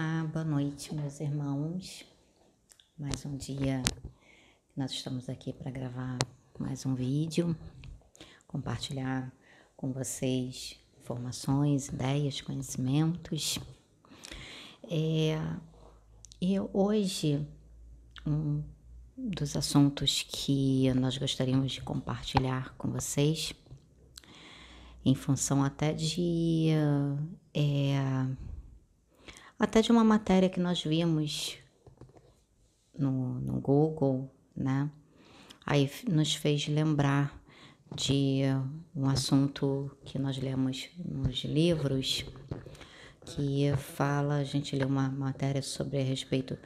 Olá, boa noite, meus irmãos. Mais um dia nós estamos aqui para gravar mais um vídeo, compartilhar com vocês informações, ideias, conhecimentos. É, e hoje, um dos assuntos que nós gostaríamos de compartilhar com vocês, em função até de. É, até de uma matéria que nós vimos no, no Google, né? Aí nos fez lembrar de um assunto que nós lemos nos livros, que fala, a gente leu uma matéria sobre a respeito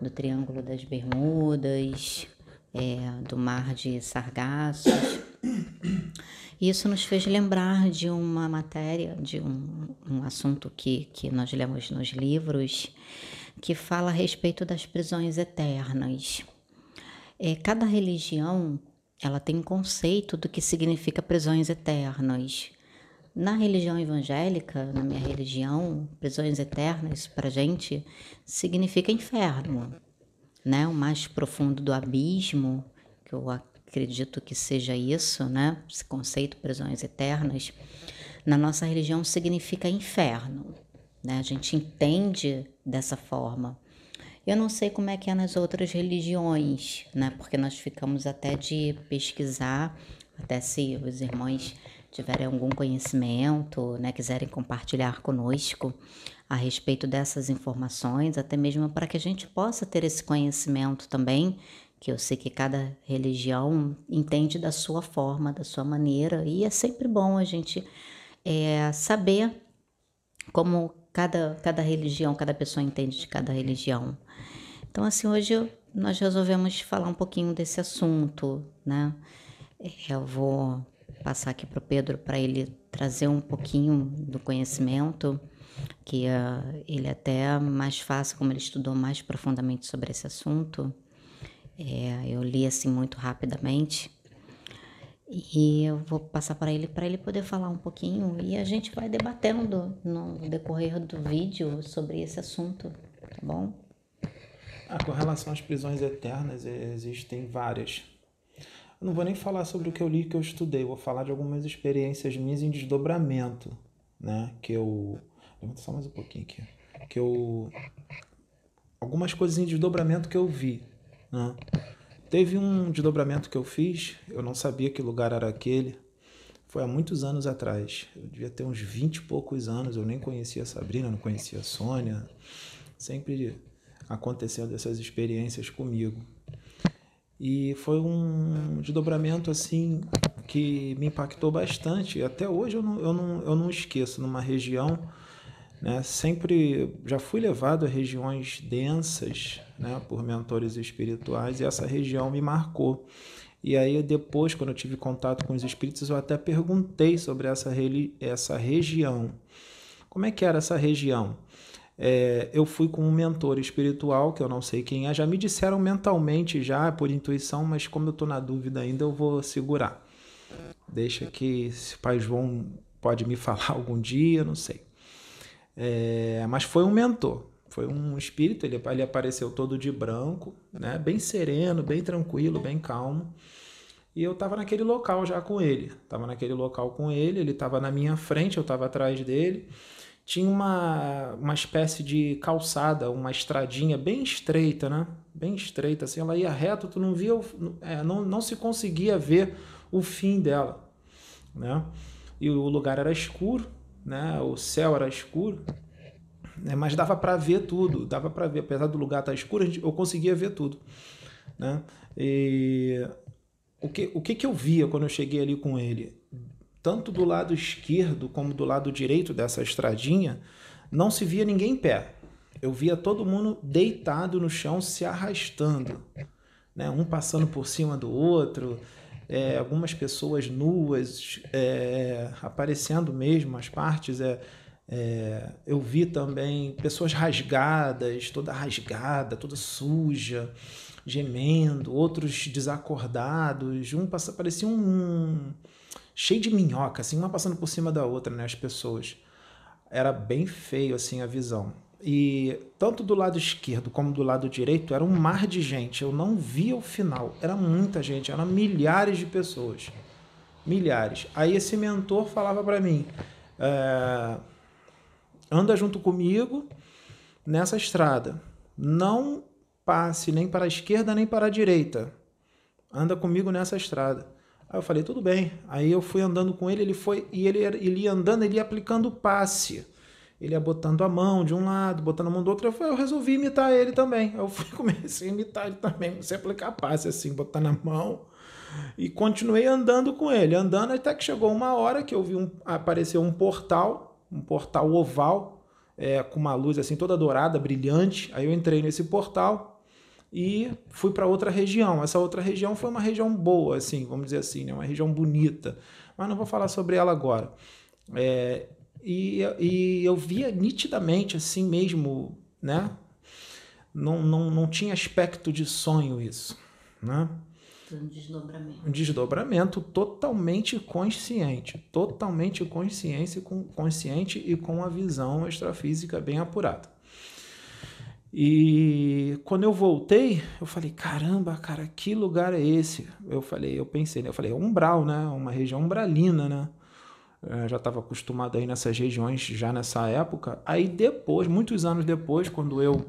do Triângulo das Bermudas, é, do Mar de Sargassos. Isso nos fez lembrar de uma matéria, de um, um assunto que, que nós lemos nos livros, que fala a respeito das prisões eternas. É, cada religião ela tem um conceito do que significa prisões eternas. Na religião evangélica, na minha religião, prisões eternas para gente significa inferno, né? O mais profundo do abismo, que eu acredito que seja isso, né? Esse conceito prisões eternas, na nossa religião significa inferno, né? A gente entende dessa forma. Eu não sei como é que é nas outras religiões, né? Porque nós ficamos até de pesquisar, até se os irmãos tiverem algum conhecimento, né, quiserem compartilhar conosco a respeito dessas informações, até mesmo para que a gente possa ter esse conhecimento também, que eu sei que cada religião entende da sua forma, da sua maneira, e é sempre bom a gente é, saber como cada, cada religião, cada pessoa entende de cada religião. Então, assim, hoje nós resolvemos falar um pouquinho desse assunto, né? É, eu vou passar aqui para o Pedro para ele trazer um pouquinho do conhecimento, que uh, ele é até mais fácil, como ele estudou mais profundamente sobre esse assunto. É, eu li assim muito rapidamente e eu vou passar para ele para ele poder falar um pouquinho e a gente vai debatendo no decorrer do vídeo sobre esse assunto, tá bom? Ah, com relação às prisões eternas, existem várias. Eu não vou nem falar sobre o que eu li que eu estudei, vou falar de algumas experiências minhas em desdobramento, né? Que eu. Levanta só mais um pouquinho aqui. Que eu. Algumas coisas em desdobramento que eu vi, né? Teve um desdobramento que eu fiz, eu não sabia que lugar era aquele. Foi há muitos anos atrás. Eu devia ter uns 20 e poucos anos, eu nem conhecia a Sabrina, não conhecia a Sônia. Sempre acontecendo essas experiências comigo. E foi um desdobramento assim que me impactou bastante. Até hoje eu não, eu não, eu não esqueço, numa região né? Sempre já fui levado a regiões densas né? por mentores espirituais e essa região me marcou. E aí depois, quando eu tive contato com os espíritos, eu até perguntei sobre essa, essa região. Como é que era essa região? É, eu fui com um mentor espiritual, que eu não sei quem é, já me disseram mentalmente, já por intuição, mas como eu estou na dúvida ainda, eu vou segurar. Deixa que se o Pai João pode me falar algum dia, não sei. É, mas foi um mentor, foi um espírito, ele, ele apareceu todo de branco, né? bem sereno, bem tranquilo, bem calmo. E eu estava naquele local já com ele. Estava naquele local com ele, ele estava na minha frente, eu estava atrás dele. Tinha uma, uma espécie de calçada, uma estradinha bem estreita, né? Bem estreita, assim, ela ia reto, tu não via, é, não, não se conseguia ver o fim dela, né? E o lugar era escuro, né? O céu era escuro, né? mas dava para ver tudo, dava para ver, apesar do lugar estar tá escuro, eu conseguia ver tudo, né? E o que, o que que eu via quando eu cheguei ali com ele? Tanto do lado esquerdo como do lado direito dessa estradinha, não se via ninguém em pé. Eu via todo mundo deitado no chão, se arrastando, né? Um passando por cima do outro, é, algumas pessoas nuas é, aparecendo mesmo, as partes. É, é, eu vi também pessoas rasgadas, toda rasgada, toda suja, gemendo, outros desacordados. Um passa, parecia um, um cheio de minhoca, assim, uma passando por cima da outra, né? As pessoas. Era bem feio assim a visão. E tanto do lado esquerdo como do lado direito era um mar de gente. Eu não via o final. Era muita gente, eram milhares de pessoas. Milhares. Aí esse mentor falava para mim: é, anda junto comigo nessa estrada. Não passe nem para a esquerda nem para a direita. Anda comigo nessa estrada. Aí eu falei, tudo bem. Aí eu fui andando com ele, ele foi e ele, ele ia andando, ele ia aplicando passe ele ia botando a mão de um lado, botando a mão do outro. Eu, eu resolvi imitar ele também. Eu fui, comecei a imitar ele também. Comecei a aplicar passe assim, botando a mão. E continuei andando com ele, andando até que chegou uma hora que eu vi um, apareceu um portal, um portal oval, é, com uma luz assim toda dourada, brilhante. Aí eu entrei nesse portal e fui para outra região. Essa outra região foi uma região boa, assim, vamos dizer assim, né? uma região bonita. Mas não vou falar sobre ela agora. É, e, e eu via nitidamente, assim mesmo, né? Não, não, não tinha aspecto de sonho isso, né? Um desdobramento. Um desdobramento totalmente consciente, totalmente consciência, com, consciente e com a visão extrafísica bem apurada. E quando eu voltei, eu falei, caramba, cara, que lugar é esse? Eu falei, eu pensei, né? Eu falei, é umbral, né? Uma região umbralina, né? Eu já estava acostumado aí nessas regiões já nessa época. Aí depois, muitos anos depois, quando eu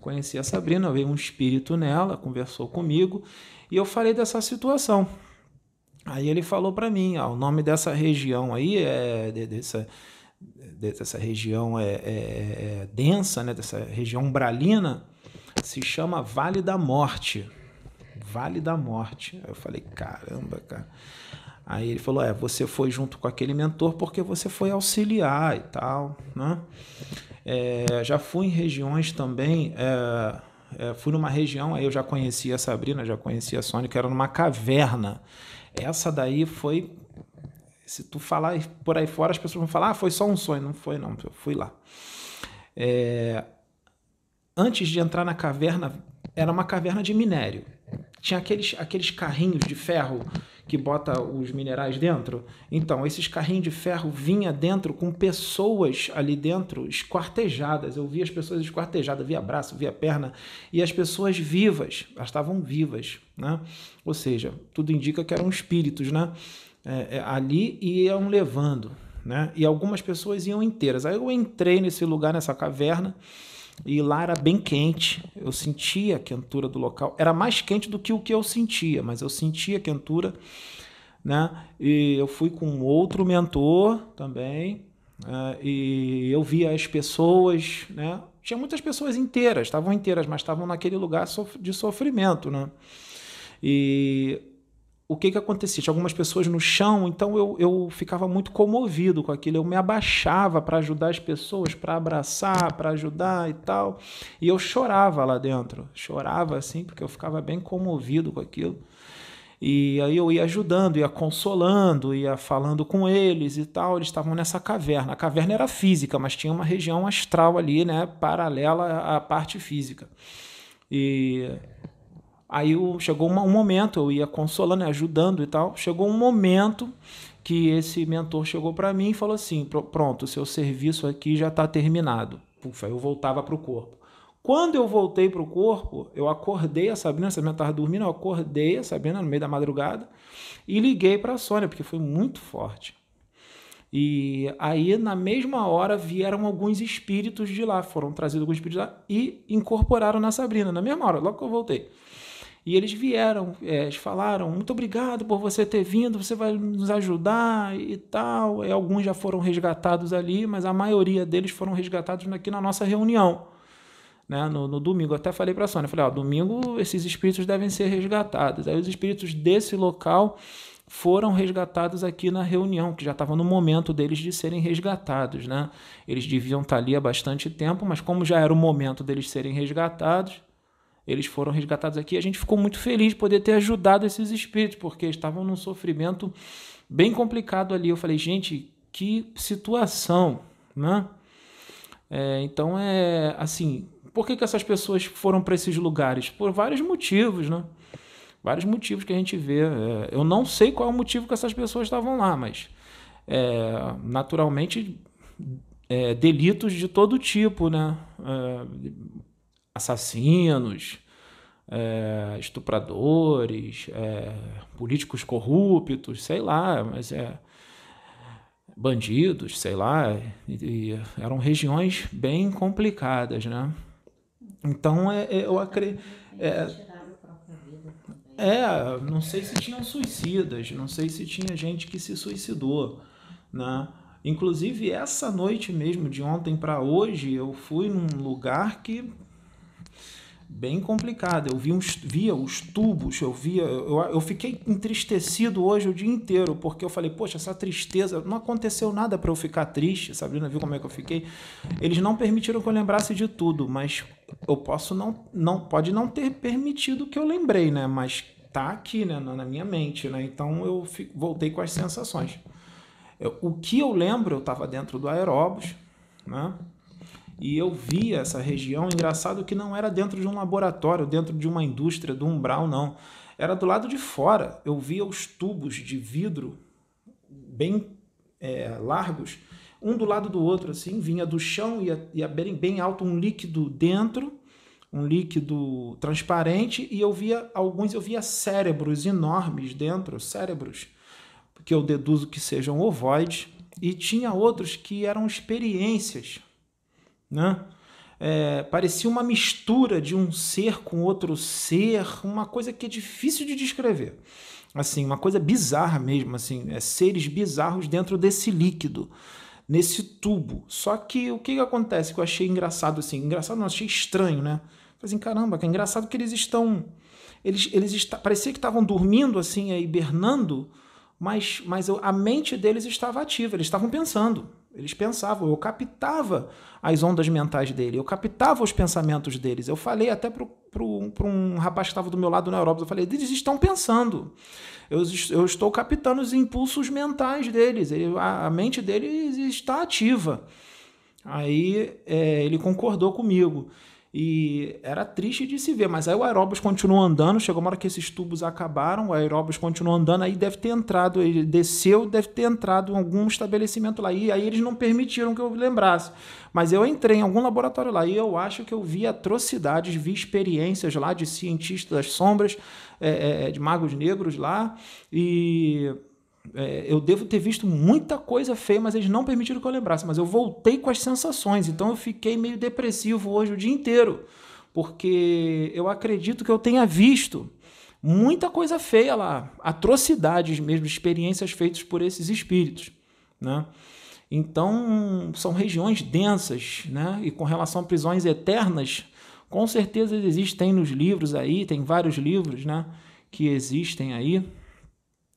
conheci a Sabrina, veio um espírito nela, conversou comigo e eu falei dessa situação. Aí ele falou para mim, ó, o nome dessa região aí é dessa dessa região é, é, é, densa, né, dessa região umbralina, se chama Vale da Morte. Vale da Morte. Aí eu falei, caramba, cara. Aí ele falou: é, você foi junto com aquele mentor porque você foi auxiliar e tal, né? É, já fui em regiões também. É, é, fui numa região, aí eu já conhecia a Sabrina, já conhecia a Sônia, que era numa caverna. Essa daí foi. Se tu falar por aí fora, as pessoas vão falar: ah, foi só um sonho. Não foi, não, eu fui lá. É, antes de entrar na caverna, era uma caverna de minério. Tinha aqueles, aqueles carrinhos de ferro que bota os minerais dentro. Então, esses carrinhos de ferro vinha dentro com pessoas ali dentro esquartejadas. Eu via as pessoas esquartejadas, via braço, via perna, e as pessoas vivas, elas estavam vivas, né? Ou seja, tudo indica que eram espíritos, né? É, é, ali iam levando, né? E algumas pessoas iam inteiras. Aí eu entrei nesse lugar, nessa caverna, e lá era bem quente. Eu sentia a quentura do local. Era mais quente do que o que eu sentia, mas eu sentia a quentura. Né? E eu fui com outro mentor também. Né? E eu via as pessoas. Né? Tinha muitas pessoas inteiras, estavam inteiras, mas estavam naquele lugar de sofrimento. Né? E o que que acontecia? Tinha algumas pessoas no chão, então eu, eu ficava muito comovido com aquilo. Eu me abaixava para ajudar as pessoas, para abraçar, para ajudar e tal. E eu chorava lá dentro. Chorava assim, porque eu ficava bem comovido com aquilo. E aí eu ia ajudando, ia consolando, ia falando com eles e tal. Eles estavam nessa caverna. A caverna era física, mas tinha uma região astral ali, né, paralela à parte física. E Aí chegou um momento, eu ia consolando, ajudando e tal. Chegou um momento que esse mentor chegou para mim e falou assim: pronto, seu serviço aqui já está terminado. Pufa, eu voltava para o corpo. Quando eu voltei para o corpo, eu acordei a Sabrina, a Sabrina estava dormindo, eu acordei a Sabrina no meio da madrugada e liguei para a Sônia, porque foi muito forte. E aí, na mesma hora, vieram alguns espíritos de lá, foram trazidos alguns espíritos de lá e incorporaram na Sabrina, na mesma hora, logo que eu voltei. E eles vieram, é, falaram: muito obrigado por você ter vindo, você vai nos ajudar e tal. E alguns já foram resgatados ali, mas a maioria deles foram resgatados aqui na nossa reunião. Né, no, no domingo, até falei para a Sônia, falei, ó, domingo esses espíritos devem ser resgatados. Aí os espíritos desse local foram resgatados aqui na reunião, que já estava no momento deles de serem resgatados, né? Eles deviam estar ali há bastante tempo, mas como já era o momento deles serem resgatados, eles foram resgatados aqui. A gente ficou muito feliz de poder ter ajudado esses espíritos, porque estavam num sofrimento bem complicado ali. Eu falei, gente, que situação, né? É, então é assim, por que, que essas pessoas foram para esses lugares? Por vários motivos, né? Vários motivos que a gente vê. É, eu não sei qual é o motivo que essas pessoas estavam lá, mas é, naturalmente é, delitos de todo tipo, né? Assassinos, é, estupradores, é, políticos corruptos, sei lá, mas é bandidos, sei lá, e, e eram regiões bem complicadas, né? Então é, é eu acredito. É, é, não sei se tinham suicidas, não sei se tinha gente que se suicidou, né? Inclusive essa noite mesmo, de ontem para hoje, eu fui num lugar que bem complicado. Eu vi uns, via os tubos, eu via. Eu, eu fiquei entristecido hoje o dia inteiro, porque eu falei, poxa, essa tristeza. Não aconteceu nada para eu ficar triste. Sabrina viu como é que eu fiquei? Eles não permitiram que eu lembrasse de tudo, mas eu posso não. não pode não ter permitido que eu lembrei, né? Mas tá aqui, né? Na, na minha mente, né? Então eu fico, voltei com as sensações. Eu, o que eu lembro, eu estava dentro do aeróbus, né? E eu via essa região. Engraçado que não era dentro de um laboratório, dentro de uma indústria, do umbral, não. Era do lado de fora. Eu via os tubos de vidro bem é, largos, um do lado do outro, assim, vinha do chão, ia, ia bem, bem alto um líquido dentro, um líquido transparente, e eu via alguns, eu via cérebros enormes dentro, cérebros, que eu deduzo que sejam ovoides, e tinha outros que eram experiências né? É, parecia uma mistura de um ser com outro ser, uma coisa que é difícil de descrever. Assim, uma coisa bizarra mesmo, assim, é seres bizarros dentro desse líquido, nesse tubo. Só que o que, que acontece que eu achei engraçado assim, engraçado não, achei estranho, né? Falei assim, caramba, que é engraçado que eles estão eles eles está, parecia que estavam dormindo assim, hibernando, mas mas a mente deles estava ativa, eles estavam pensando. Eles pensavam, eu captava as ondas mentais dele, eu captava os pensamentos deles. Eu falei até para um rapaz que estava do meu lado na Europa, eu falei, eles estão pensando. Eu, eu estou captando os impulsos mentais deles, ele, a, a, mente deles está ativa. Aí é, ele concordou comigo. E era triste de se ver, mas aí o aeróbus continuou andando, chegou uma hora que esses tubos acabaram, o aeróbus continuou andando, aí deve ter entrado, ele desceu, deve ter entrado em algum estabelecimento lá, e aí eles não permitiram que eu lembrasse. Mas eu entrei em algum laboratório lá e eu acho que eu vi atrocidades, vi experiências lá de cientistas das sombras, é, é, de magos negros lá, e é, eu devo ter visto muita coisa feia, mas eles não permitiram que eu lembrasse. Mas eu voltei com as sensações, então eu fiquei meio depressivo hoje o dia inteiro, porque eu acredito que eu tenha visto muita coisa feia lá, atrocidades mesmo, experiências feitas por esses espíritos, né? Então, são regiões densas, né? E com relação a prisões eternas, com certeza existem nos livros aí, tem vários livros, né, que existem aí,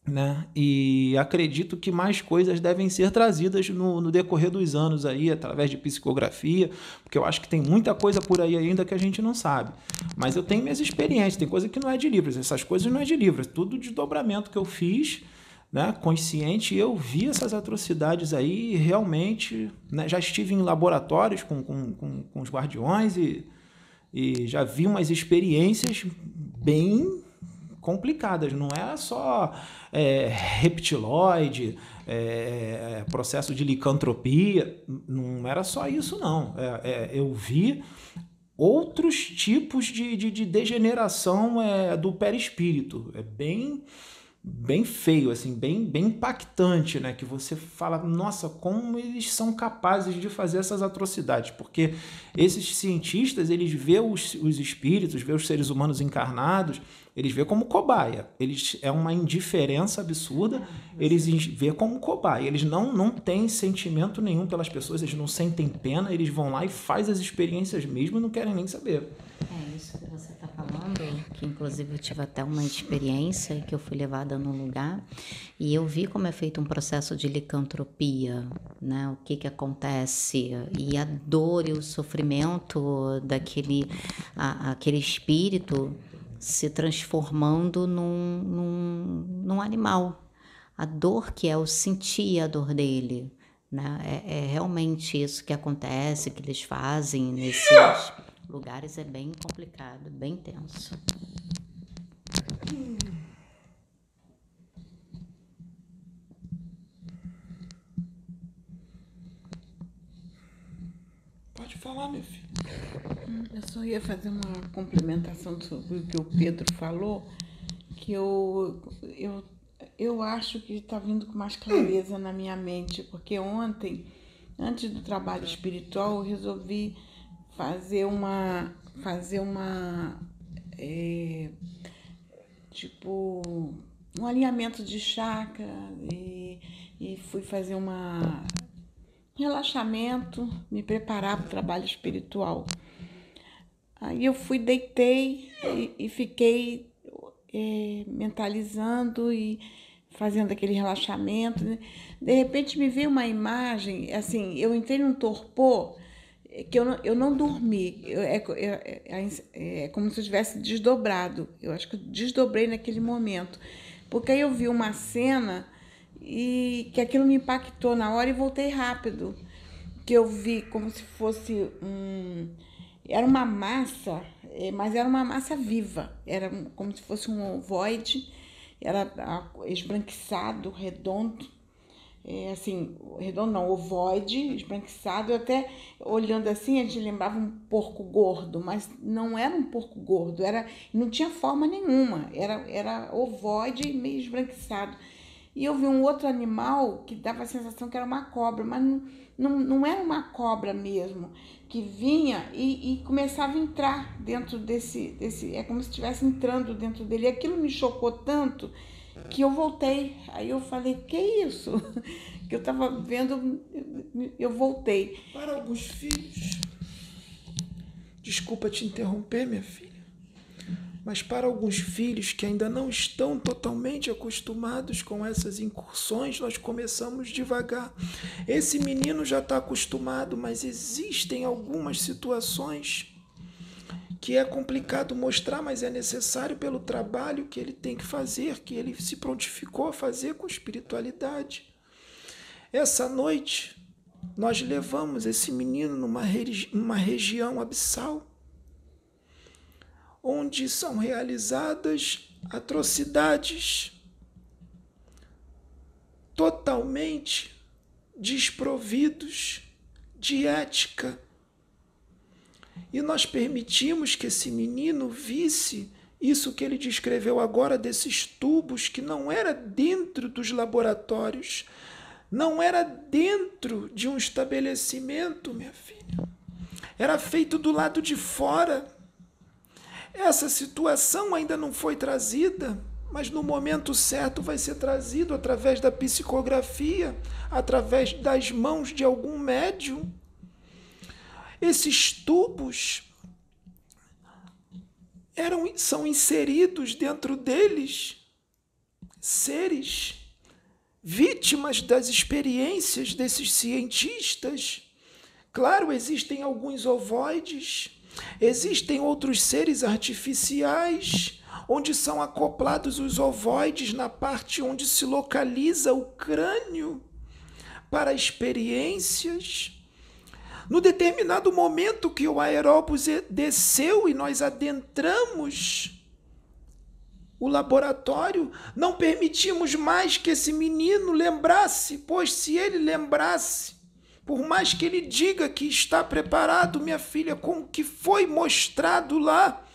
né? E acredito que mais coisas devem ser trazidas no, no, decorrer dos anos aí, através de psicografia, porque eu acho que tem muita coisa por aí ainda que a gente não sabe. Mas eu tenho minhas experiências, tem coisa que não é de livros, essas coisas não é de livros, é tudo de dobramento que eu fiz, né, consciente, eu vi essas atrocidades aí realmente né, já estive em laboratórios com, com, com, com os guardiões e, e já vi umas experiências bem complicadas, não é só é, reptiloide, é, processo de licantropia, não era só isso, não. É, é eu vi outros tipos de, de, de degeneração é, do perispírito. É bem bem feio, assim, bem, bem impactante, né? Que você fala, nossa, como eles são capazes de fazer essas atrocidades, porque esses cientistas, eles vê os, os espíritos, vê os seres humanos encarnados, eles vê como cobaia. Eles é uma indiferença absurda. Eles vê como cobaia. Eles não não têm sentimento nenhum pelas pessoas. Eles não sentem pena. Eles vão lá e faz as experiências mesmo e não querem nem saber. É isso que você está falando. Que inclusive eu tive até uma experiência que eu fui levada num lugar e eu vi como é feito um processo de licantropia, né? O que que acontece e a dor e o sofrimento daquele a, aquele espírito se transformando num, num, num animal. A dor que é o sentir a dor dele. Né? É, é realmente isso que acontece, que eles fazem nesses lugares, é bem complicado, bem tenso. Pode falar, meu filho. Hum, eu só ia fazer uma complementação sobre o que o Pedro falou, que eu, eu, eu acho que está vindo com mais clareza na minha mente, porque ontem, antes do trabalho espiritual, eu resolvi fazer uma. fazer uma. É, tipo um alinhamento de chakra e, e fui fazer uma relaxamento, me preparar para o trabalho espiritual. Aí eu fui, deitei e, e fiquei é, mentalizando e fazendo aquele relaxamento. De repente me veio uma imagem, assim, eu entrei num torpor que eu não, eu não dormi. Eu, é, é, é, é como se eu tivesse desdobrado. Eu acho que eu desdobrei naquele momento. Porque aí eu vi uma cena e que aquilo me impactou na hora e voltei rápido. Que eu vi como se fosse um. Era uma massa, é, mas era uma massa viva. Era como se fosse um ovoide, era esbranquiçado, redondo é, assim, redondo não, ovoide, esbranquiçado. Eu até olhando assim, a gente lembrava um porco gordo, mas não era um porco gordo, era não tinha forma nenhuma, era, era ovoide meio esbranquiçado. E eu vi um outro animal que dava a sensação que era uma cobra, mas não, não, não era uma cobra mesmo, que vinha e, e começava a entrar dentro desse, desse. É como se estivesse entrando dentro dele. E aquilo me chocou tanto que eu voltei. Aí eu falei, que isso? Que eu estava vendo, eu voltei. Para alguns filhos, desculpa te interromper, minha filha, mas para alguns filhos que ainda não estão totalmente acostumados com essas incursões, nós começamos devagar. Esse menino já está acostumado, mas existem algumas situações que é complicado mostrar, mas é necessário pelo trabalho que ele tem que fazer, que ele se prontificou a fazer com espiritualidade. Essa noite, nós levamos esse menino numa, regi região abissal, onde são realizadas atrocidades totalmente desprovidos de ética e nós permitimos que esse menino visse isso que ele descreveu agora desses tubos que não era dentro dos laboratórios, não era dentro de um estabelecimento, minha filha. Era feito do lado de fora. Essa situação ainda não foi trazida, mas no momento certo vai ser trazido através da psicografia, através das mãos de algum médium. Esses tubos eram, são inseridos dentro deles seres vítimas das experiências desses cientistas. Claro, existem alguns ovoides, existem outros seres artificiais, onde são acoplados os ovoides na parte onde se localiza o crânio para experiências. No determinado momento que o aeróbus desceu e nós adentramos o laboratório, não permitimos mais que esse menino lembrasse, pois se ele lembrasse, por mais que ele diga que está preparado, minha filha, com o que foi mostrado lá,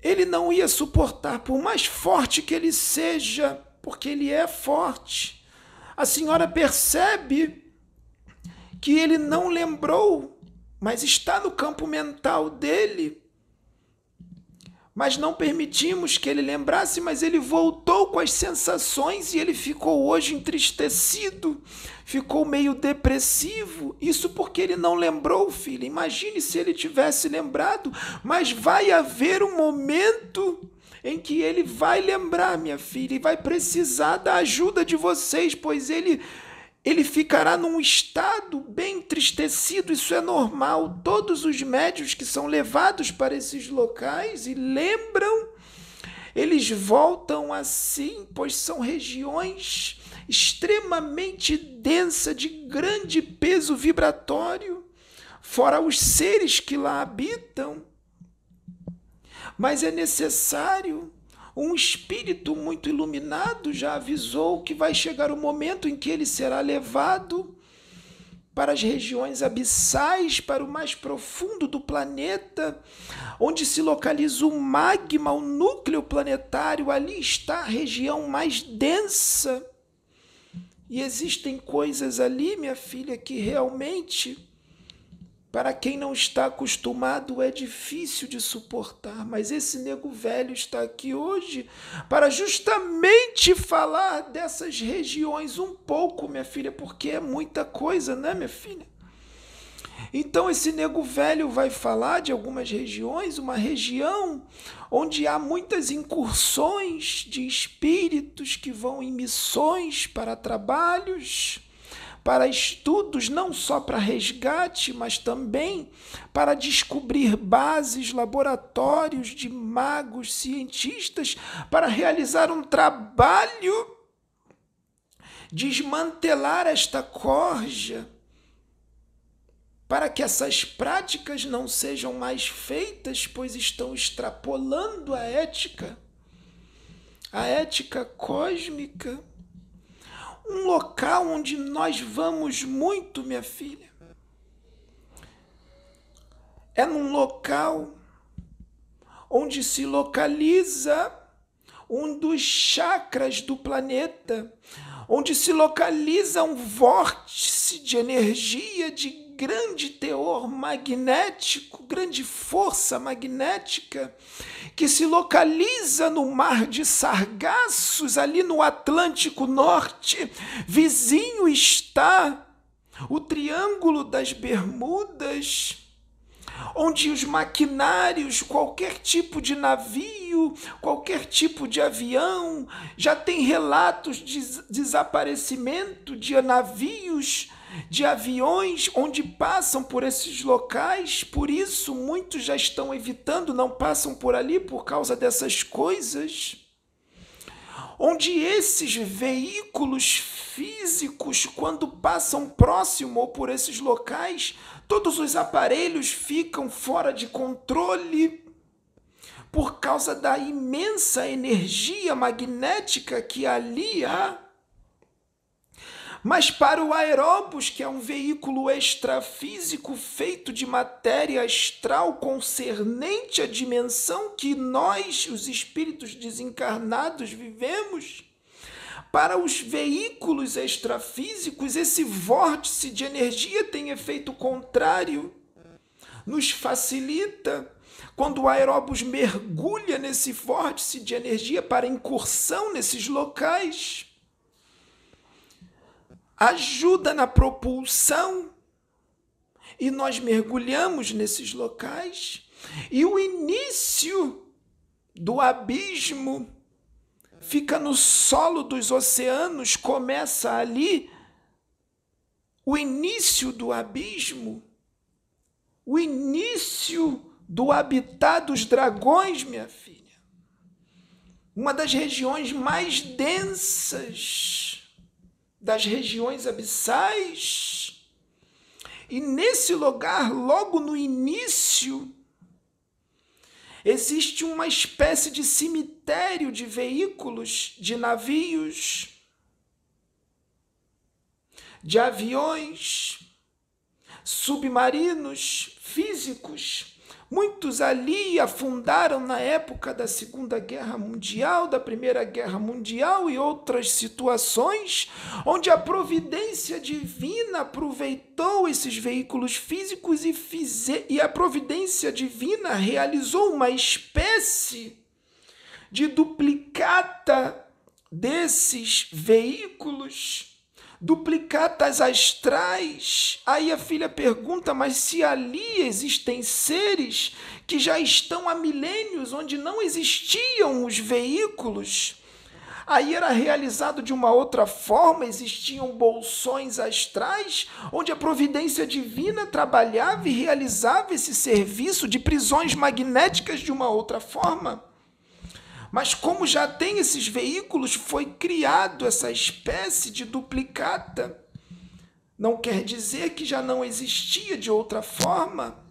ele não ia suportar, por mais forte que ele seja, porque ele é forte. A senhora percebe que ele não lembrou, mas está no campo mental dele. Mas não permitimos que ele lembrasse, mas ele voltou com as sensações e ele ficou hoje entristecido, ficou meio depressivo. Isso porque ele não lembrou, filho. Imagine se ele tivesse lembrado, mas vai haver um momento em que ele vai lembrar, minha filha, e vai precisar da ajuda de vocês, pois ele ele ficará num estado bem entristecido, isso é normal. Todos os médios que são levados para esses locais e lembram, eles voltam assim, pois são regiões extremamente densas, de grande peso vibratório, fora os seres que lá habitam. Mas é necessário um espírito muito iluminado já avisou que vai chegar o momento em que ele será levado para as regiões abissais, para o mais profundo do planeta, onde se localiza o magma, o núcleo planetário, ali está a região mais densa. E existem coisas ali, minha filha, que realmente para quem não está acostumado é difícil de suportar, mas esse nego velho está aqui hoje para justamente falar dessas regiões um pouco, minha filha, porque é muita coisa, né, minha filha? Então esse nego velho vai falar de algumas regiões, uma região onde há muitas incursões de espíritos que vão em missões para trabalhos para estudos não só para resgate, mas também para descobrir bases, laboratórios de magos, cientistas, para realizar um trabalho, desmantelar esta corja, para que essas práticas não sejam mais feitas, pois estão extrapolando a ética, a ética cósmica um local onde nós vamos muito, minha filha. É num local onde se localiza um dos chakras do planeta, onde se localiza um vórtice de energia de grande teor magnético, grande força magnética, que se localiza no mar de Sargassos, ali no Atlântico Norte. Vizinho está o Triângulo das Bermudas onde os maquinários, qualquer tipo de navio, qualquer tipo de avião, já tem relatos de desaparecimento de navios de aviões onde passam por esses locais, por isso muitos já estão evitando, não passam por ali por causa dessas coisas. Onde esses veículos físicos, quando passam próximo ou por esses locais, todos os aparelhos ficam fora de controle por causa da imensa energia magnética que ali há. Mas para o aeróbus, que é um veículo extrafísico feito de matéria astral concernente à dimensão que nós, os espíritos desencarnados, vivemos, para os veículos extrafísicos, esse vórtice de energia tem efeito contrário, nos facilita. Quando o aeróbus mergulha nesse vórtice de energia para incursão nesses locais, ajuda na propulsão. E nós mergulhamos nesses locais. E o início do abismo fica no solo dos oceanos, começa ali. O início do abismo, o início do habitat dos dragões, minha filha. Uma das regiões mais densas das regiões abissais. E nesse lugar, logo no início, existe uma espécie de cemitério de veículos, de navios, de aviões, submarinos físicos Muitos ali afundaram na época da Segunda Guerra Mundial, da Primeira Guerra Mundial e outras situações, onde a providência divina aproveitou esses veículos físicos e, fize, e a providência divina realizou uma espécie de duplicata desses veículos duplicatas astrais. Aí a filha pergunta: mas se ali existem seres que já estão há milênios onde não existiam os veículos? Aí era realizado de uma outra forma, existiam bolsões astrais, onde a providência divina trabalhava e realizava esse serviço de prisões magnéticas de uma outra forma. Mas como já tem esses veículos, foi criado essa espécie de duplicata. Não quer dizer que já não existia de outra forma.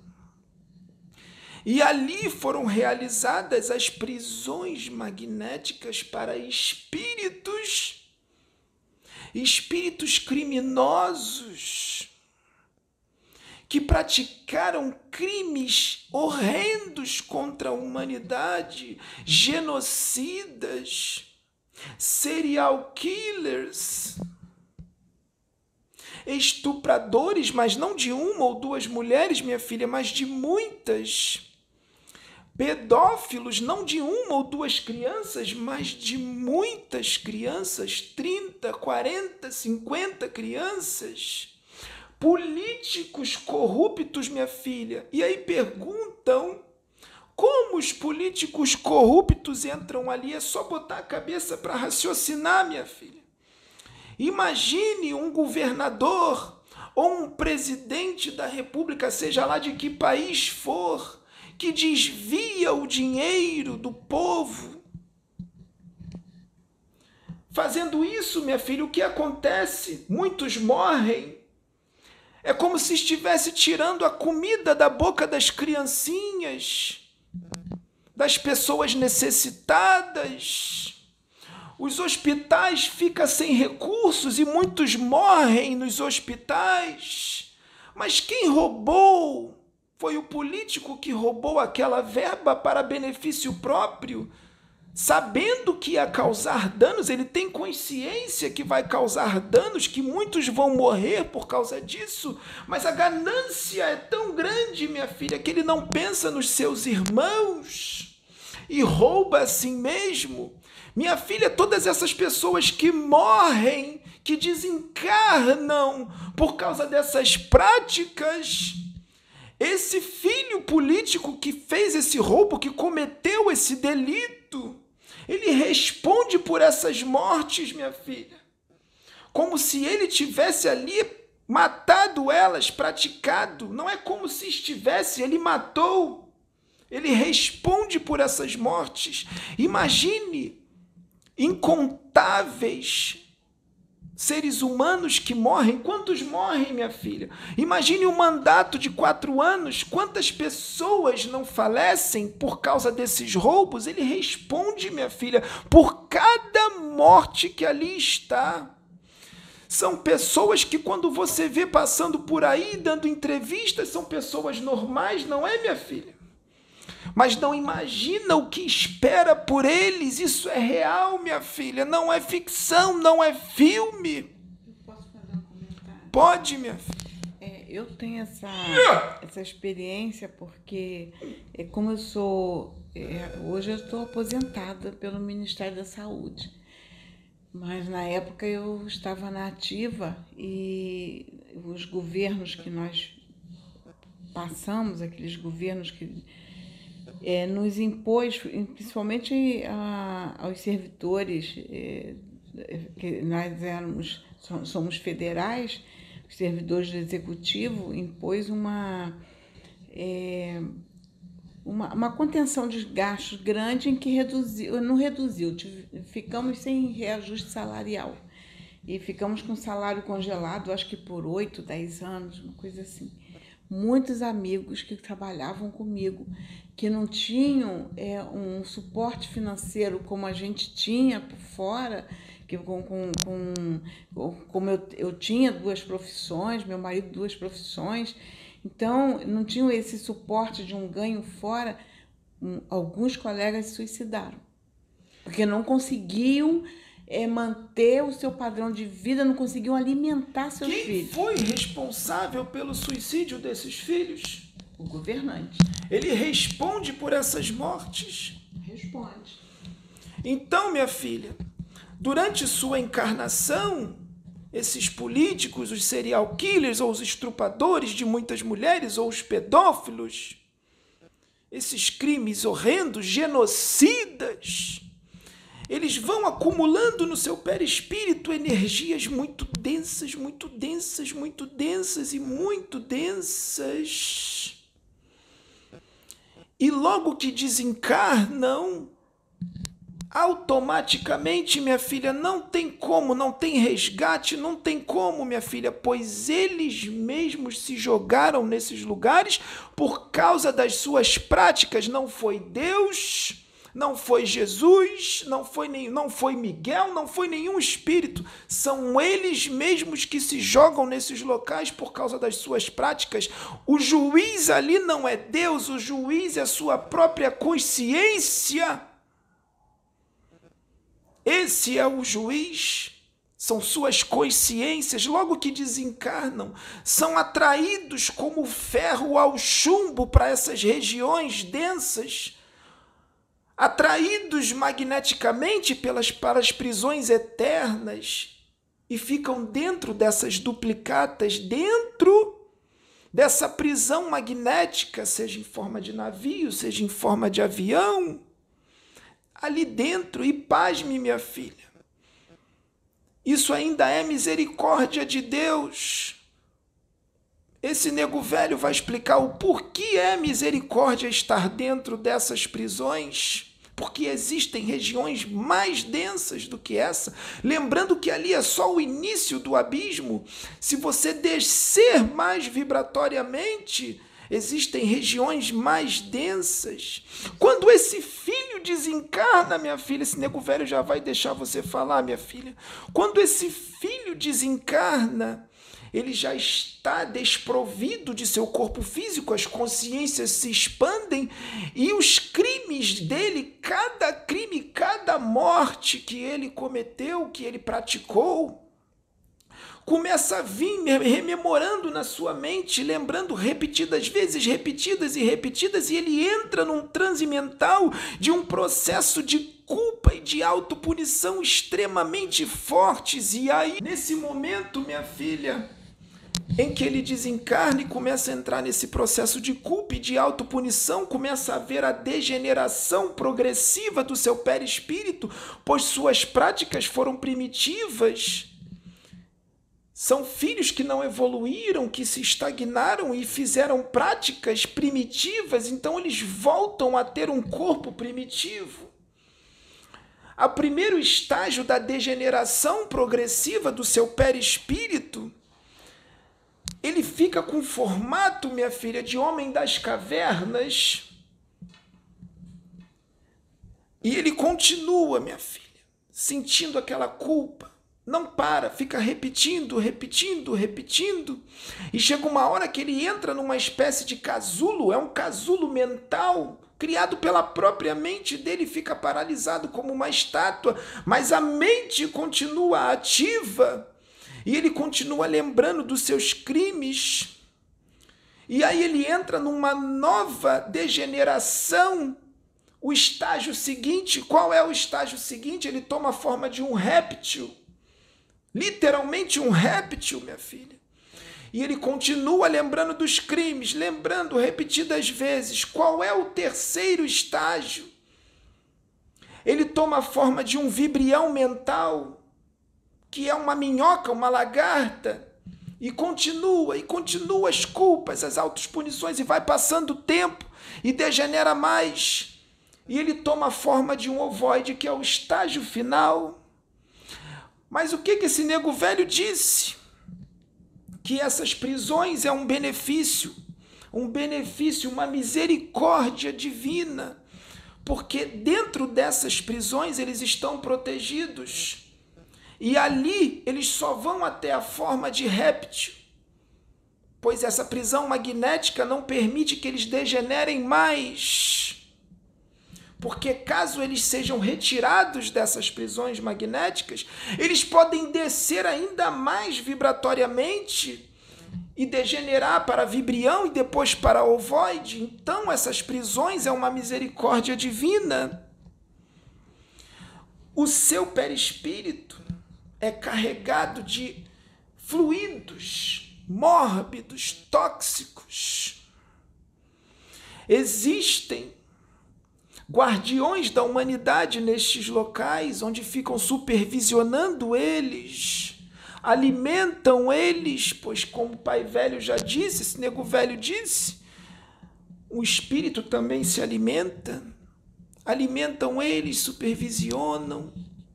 E ali foram realizadas as prisões magnéticas para espíritos, espíritos criminosos, que praticaram crimes horrendos contra a humanidade, genocidas, serial killers, estupradores, mas não de uma ou duas mulheres, minha filha, mas de muitas. Pedófilos, não de uma ou duas crianças, mas de muitas crianças 30, 40, 50 crianças. Políticos corruptos, minha filha. E aí perguntam como os políticos corruptos entram ali? É só botar a cabeça para raciocinar, minha filha. Imagine um governador ou um presidente da república, seja lá de que país for, que desvia o dinheiro do povo. Fazendo isso, minha filha, o que acontece? Muitos morrem. É como se estivesse tirando a comida da boca das criancinhas, das pessoas necessitadas. Os hospitais ficam sem recursos e muitos morrem nos hospitais. Mas quem roubou foi o político que roubou aquela verba para benefício próprio, sabendo que ia causar danos, ele tem consciência que vai causar danos, que muitos vão morrer por causa disso, mas a ganância é tão grande, minha filha, que ele não pensa nos seus irmãos e rouba a si mesmo. Minha filha, todas essas pessoas que morrem, que desencarnam por causa dessas práticas, esse filho político que fez esse roubo, que cometeu esse delito, ele responde por essas mortes, minha filha. Como se ele tivesse ali matado elas, praticado. Não é como se estivesse, ele matou. Ele responde por essas mortes. Imagine incontáveis seres humanos que morrem. Quantos morrem, minha filha? Imagine um mandato de quatro anos. Quantas pessoas não falecem por causa desses roubos? Ele responde, minha filha, por cada morte que ali está. São pessoas que, quando você vê passando por aí, dando entrevistas, são pessoas normais, não é, minha filha? Mas não imagina o que espera por eles. Isso é real, minha filha, não é ficção, não é filme. Posso fazer um comentário? Pode, minha filha. É, eu tenho essa, essa experiência porque, é, como eu sou. É, hoje eu estou aposentada pelo Ministério da Saúde. Mas na época eu estava na ativa e os governos que nós passamos, aqueles governos que é, nos impôs, principalmente a, aos servidores, é, que nós éramos, somos federais, os servidores do executivo, impôs uma, é, uma, uma contenção de gastos grande em que reduziu, não reduziu, ficamos sem reajuste salarial. E ficamos com salário congelado, acho que por 8, 10 anos, uma coisa assim muitos amigos que trabalhavam comigo, que não tinham é, um suporte financeiro como a gente tinha por fora, que com, com, com como eu, eu tinha duas profissões, meu marido duas profissões, então não tinham esse suporte de um ganho fora. Um, alguns colegas se suicidaram, porque não conseguiam é, manter o seu padrão de vida, não conseguiam alimentar seus Quem filhos. foi responsável pelo suicídio desses filhos? O governante. Ele responde por essas mortes? Responde. Então, minha filha, durante sua encarnação, esses políticos, os serial killers ou os estrupadores de muitas mulheres ou os pedófilos, esses crimes horrendos, genocidas, eles vão acumulando no seu perispírito energias muito densas, muito densas, muito densas e muito densas. E logo que desencarnam, automaticamente, minha filha, não tem como, não tem resgate, não tem como, minha filha, pois eles mesmos se jogaram nesses lugares por causa das suas práticas. Não foi Deus não foi Jesus, não foi, nem, não foi Miguel, não foi nenhum espírito. São eles mesmos que se jogam nesses locais por causa das suas práticas. O juiz ali não é Deus, o juiz é a sua própria consciência. Esse é o juiz são suas consciências, logo que desencarnam, são atraídos como ferro ao chumbo para essas regiões densas, atraídos magneticamente pelas, para as prisões eternas e ficam dentro dessas duplicatas, dentro dessa prisão magnética, seja em forma de navio, seja em forma de avião, ali dentro, e pasme, minha filha isso ainda é misericórdia de Deus. Esse nego velho vai explicar o porquê é misericórdia estar dentro dessas prisões. Porque existem regiões mais densas do que essa. Lembrando que ali é só o início do abismo. Se você descer mais vibratoriamente, existem regiões mais densas. Quando esse filho desencarna, minha filha, esse nego velho já vai deixar você falar, minha filha. Quando esse filho desencarna, ele já está desprovido de seu corpo físico, as consciências se expandem e os crimes dele, cada crime, cada morte que ele cometeu, que ele praticou, começa a vir rememorando na sua mente, lembrando repetidas vezes, repetidas e repetidas, e ele entra num transe mental de um processo de culpa e de autopunição extremamente fortes. E aí, nesse momento, minha filha, em que ele desencarna e começa a entrar nesse processo de culpa e de autopunição, começa a ver a degeneração progressiva do seu perispírito, pois suas práticas foram primitivas são filhos que não evoluíram, que se estagnaram e fizeram práticas primitivas, então eles voltam a ter um corpo primitivo. O primeiro estágio da degeneração progressiva do seu perispírito, ele fica com formato, minha filha, de homem das cavernas. E ele continua, minha filha, sentindo aquela culpa, não para, fica repetindo, repetindo, repetindo. E chega uma hora que ele entra numa espécie de casulo, é um casulo mental criado pela própria mente dele, fica paralisado como uma estátua, mas a mente continua ativa e ele continua lembrando dos seus crimes. E aí ele entra numa nova degeneração. O estágio seguinte, qual é o estágio seguinte? Ele toma a forma de um réptil Literalmente um réptil, minha filha. E ele continua lembrando dos crimes, lembrando repetidas vezes. Qual é o terceiro estágio? Ele toma a forma de um vibrião mental, que é uma minhoca, uma lagarta, e continua, e continua as culpas, as autopunições, e vai passando o tempo e degenera mais. E ele toma a forma de um ovoide, que é o estágio final. Mas o que, que esse nego velho disse? Que essas prisões é um benefício, um benefício, uma misericórdia divina, porque dentro dessas prisões eles estão protegidos. E ali eles só vão até a forma de réptil, pois essa prisão magnética não permite que eles degenerem mais porque caso eles sejam retirados dessas prisões magnéticas, eles podem descer ainda mais vibratoriamente e degenerar para vibrião e depois para ovoide. Então, essas prisões é uma misericórdia divina. O seu perispírito é carregado de fluidos mórbidos, tóxicos. Existem guardiões da humanidade nestes locais, onde ficam supervisionando eles, alimentam eles, pois, como o pai velho já disse, esse nego velho disse, o espírito também se alimenta, alimentam eles, supervisionam,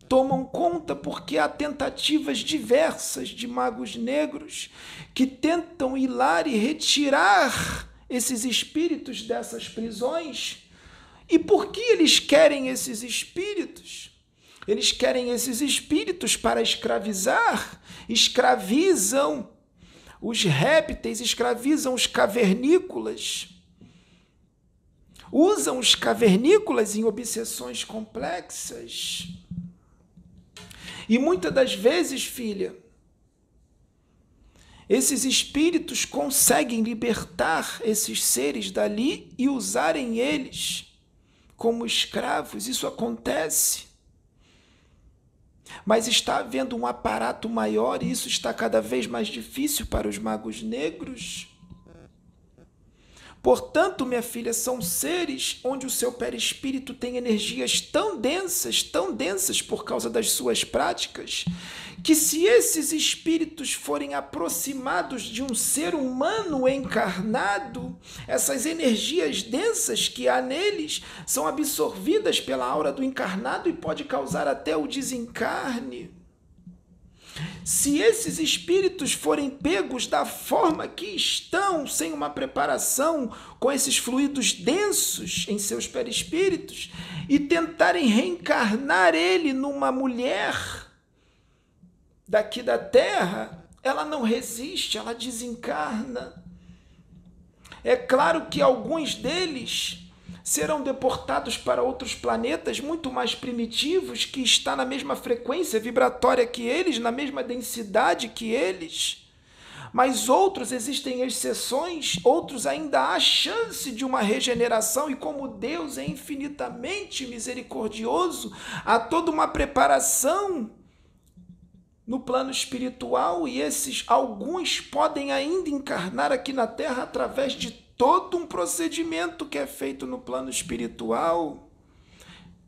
tomam conta, porque há tentativas diversas de magos negros que tentam hilar e retirar esses espíritos dessas prisões E por que eles querem esses espíritos? Eles querem esses espíritos para escravizar, escravizam os répteis, escravizam os cavernícolas, usam os cavernícolas em obsessões complexas. E muitas das vezes, filha, esses espíritos conseguem libertar esses seres dali e usarem eles como escravos. Isso acontece. Mas está havendo um aparato maior e isso está cada vez mais difícil para os magos negros. Portanto, minha filha, são seres onde o seu perispírito tem energias tão densas, tão densas por causa das suas práticas, que se esses espíritos forem aproximados de um ser humano encarnado, essas energias densas que há neles são absorvidas pela aura do encarnado e pode causar até o desencarne. Se esses espíritos forem pegos da forma que estão, sem uma preparação, com esses fluidos densos em seus perispíritos, e tentarem reencarnar ele numa mulher daqui da terra, ela não resiste, ela desencarna. É claro que alguns deles serão deportados para outros planetas muito mais primitivos, que está na mesma frequência vibratória que eles, na mesma densidade que eles. Mas outros existem exceções, outros ainda há chance de uma regeneração, e como Deus é infinitamente misericordioso, há toda uma preparação no plano espiritual, e esses alguns podem ainda encarnar aqui na Terra através de todo um procedimento que é feito no plano espiritual.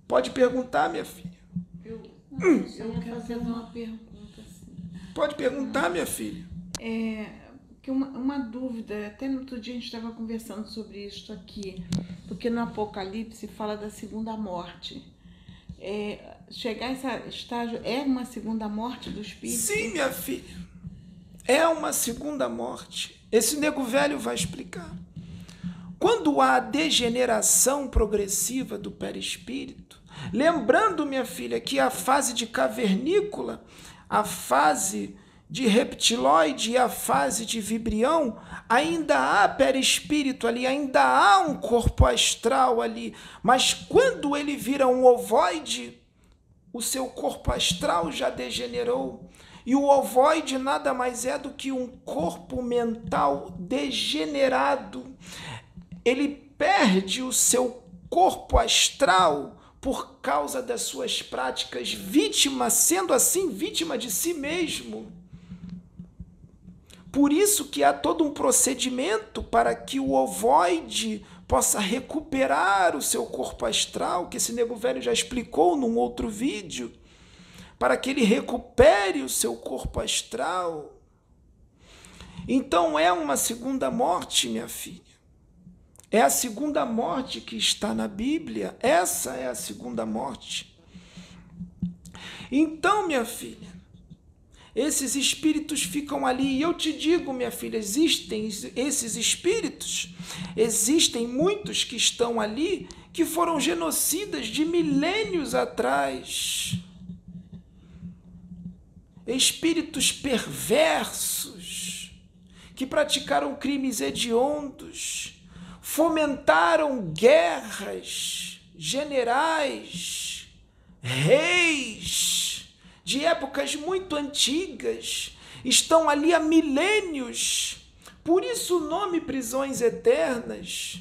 Pode perguntar, minha filha. Eu, hum. eu quero fazer uma pergunta. Assim. Pode perguntar, minha filha. É, que uma, uma dúvida, até no outro dia a gente estava conversando sobre isso aqui, porque no Apocalipse fala da segunda morte. É, chegar a esse estágio é uma segunda morte do espírito? Sim, minha filha. É uma segunda morte. Esse nego velho vai explicar. Quando há degeneração progressiva do perispírito, lembrando, minha filha, que a fase de cavernícola, a fase de reptiloide e a fase de vibrião, ainda há perispírito ali, ainda há um corpo astral ali, mas quando ele vira um ovoide, o seu corpo astral já degenerou. E o ovoide nada mais é do que um corpo mental degenerado ele perde o seu corpo astral por causa das suas práticas, vítima, sendo assim vítima de si mesmo. Por isso que há todo um procedimento para que o ovoide possa recuperar o seu corpo astral, que esse nego velho já explicou num outro vídeo, para que ele recupere o seu corpo astral. Então é uma segunda morte, minha filha. É a segunda morte que está na Bíblia. Essa é a segunda morte. Então, minha filha, esses espíritos ficam ali. E eu te digo, minha filha, existem esses espíritos, existem muitos que estão ali que foram genocidas de milênios atrás. Espíritos perversos que praticaram crimes hediondos fomentaram guerras, generais, reis de épocas muito antigas, estão ali há milênios. Por isso o nome prisões eternas.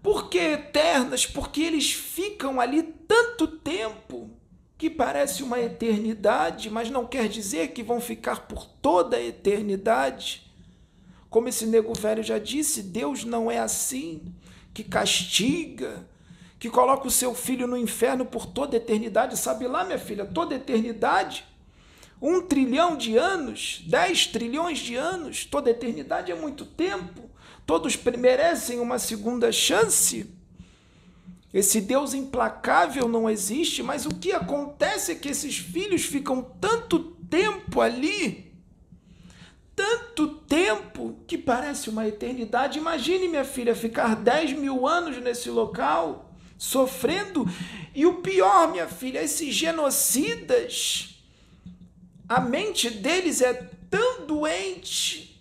Por que eternas? Porque eles ficam ali tanto tempo que parece uma eternidade, mas não quer dizer que vão ficar por toda a eternidade. Como esse nego velho já disse, Deus não é assim, que castiga, que coloca o seu filho no inferno por toda eternidade. Sabe lá, minha filha, toda eternidade? Um trilhão de anos, dez trilhões de anos, toda eternidade é muito tempo. Todos merecem uma segunda chance. Esse Deus implacável não existe, mas o que acontece é que esses filhos ficam tanto tempo ali tanto tempo que parece uma eternidade. Imagine, minha filha, ficar 10 mil anos nesse local, sofrendo. E o pior, minha filha, esses genocidas, a mente deles é tão doente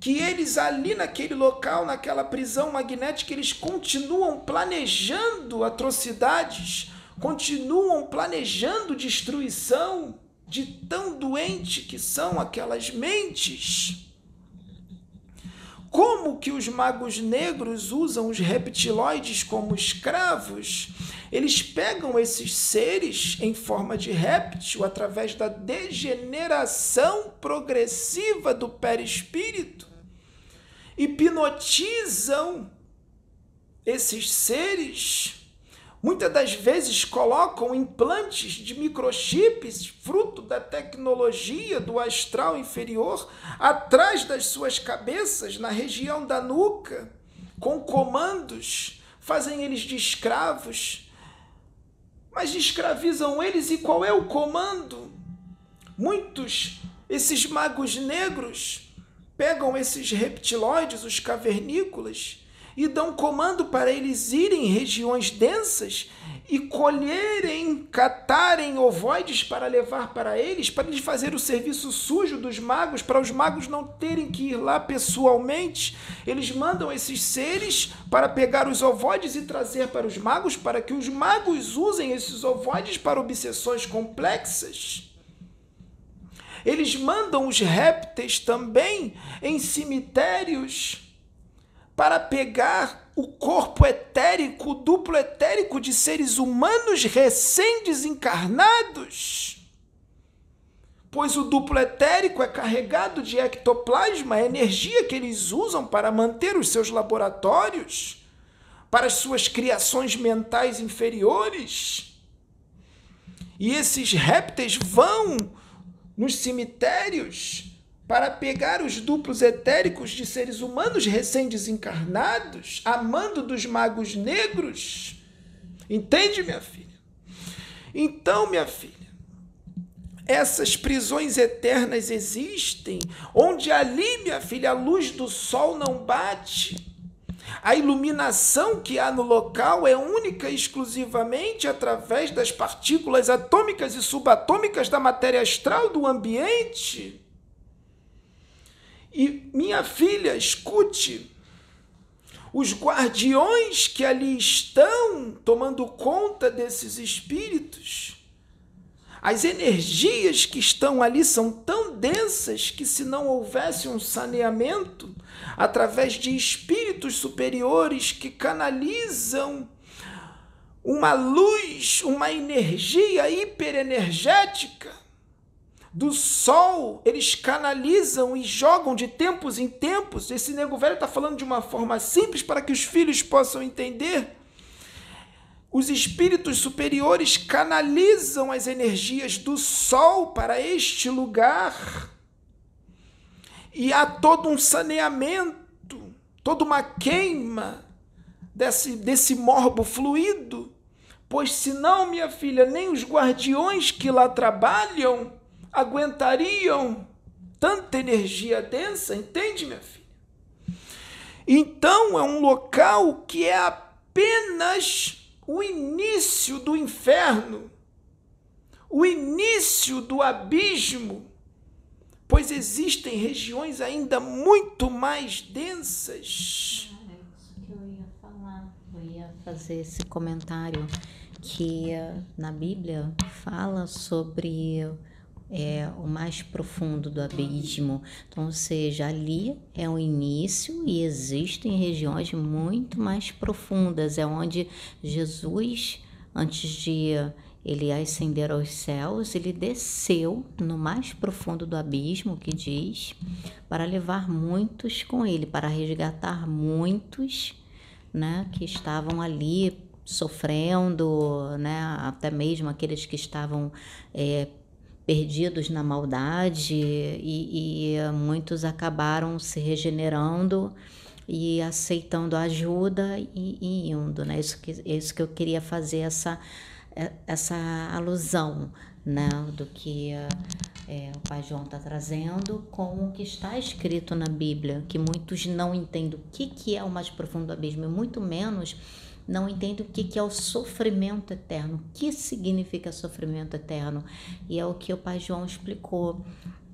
que eles ali naquele local, naquela prisão magnética, eles continuam planejando atrocidades, continuam planejando destruição de tão doente que são aquelas mentes. Como que os magos negros usam os reptiloides como escravos? Eles pegam esses seres em forma de réptil através da degeneração progressiva do perispírito, hipnotizam esses seres muitas das vezes colocam implantes de microchips, fruto da tecnologia do astral inferior, atrás das suas cabeças, na região da nuca, com comandos, fazem eles de escravos. Mas escravizam eles e qual é o comando? Muitos, esses magos negros, pegam esses reptiloides, os cavernícolas, e dão comando para eles irem em regiões densas e colherem, catarem ovoides para levar para eles, para eles fazer o serviço sujo dos magos, para os magos não terem que ir lá pessoalmente. Eles mandam esses seres para pegar os ovoides e trazer para os magos, para que os magos usem esses ovoides para obsessões complexas. Eles mandam os répteis também em cemitérios para pegar o corpo etérico, duplo etérico de seres humanos recém-desencarnados. Pois o duplo etérico é carregado de ectoplasma, a energia que eles usam para manter os seus laboratórios, para as suas criações mentais inferiores. E esses répteis vão nos cemitérios para pegar os duplos etéricos de seres humanos recém-desencarnados, amando dos magos negros. Entende, minha filha? Então, minha filha, essas prisões eternas existem, onde ali, minha filha, a luz do sol não bate. A iluminação que há no local é única e exclusivamente através das partículas atômicas e subatômicas da matéria astral do ambiente. E minha filha, escute, os guardiões que ali estão tomando conta desses espíritos, as energias que estão ali são tão densas que, se não houvesse um saneamento através de espíritos superiores que canalizam uma luz, uma energia hiperenergética, do sol, eles canalizam e jogam de tempos em tempos. Esse nego velho está falando de uma forma simples para que os filhos possam entender. Os espíritos superiores canalizam as energias do sol para este lugar. E há todo um saneamento, toda uma queima desse, desse morbo fluido. Pois senão, minha filha, nem os guardiões que lá trabalham aguentariam tanta energia densa, entende, minha filha? Então é um local que é apenas o início do inferno, o início do abismo, pois existem regiões ainda muito mais densas. É isso que eu ia falar, eu ia fazer esse comentário que na Bíblia fala sobre é o mais profundo do abismo. Então, ou seja, ali é o início e existem regiões muito mais profundas, é onde Jesus, antes de ele ascender aos céus, ele desceu no mais profundo do abismo, que diz, para levar muitos com ele, para resgatar muitos, né, que estavam ali sofrendo, né, até mesmo aqueles que estavam é, perdidos na maldade e, e muitos acabaram se regenerando e aceitando ajuda e, e, indo, né? Isso que, isso que eu queria fazer essa, essa alusão, né? Do que é, o Pai João está trazendo com o que está escrito na Bíblia, que muitos não entendem o que, que é o mais profundo abismo, e muito menos não entendem o que é o sofrimento eterno, o que significa sofrimento eterno. E é o que o Pai João explicou.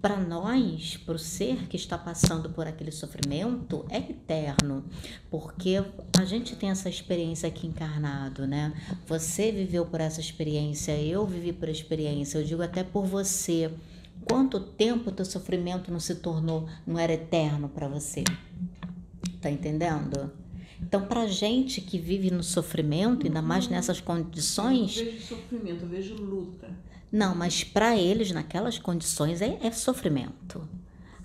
Para nós, para o ser que está passando por aquele sofrimento, é eterno, porque a gente tem essa experiência aqui encarnado, né? Você viveu por essa experiência, eu vivi por experiência, eu digo até por você. Quanto tempo teu sofrimento não se tornou, não era eterno para você? Tá entendendo? Então, para gente que vive no sofrimento, ainda mais uhum. nessas condições. Eu não vejo sofrimento, eu vejo luta. Não, mas para eles, naquelas condições, é, é sofrimento.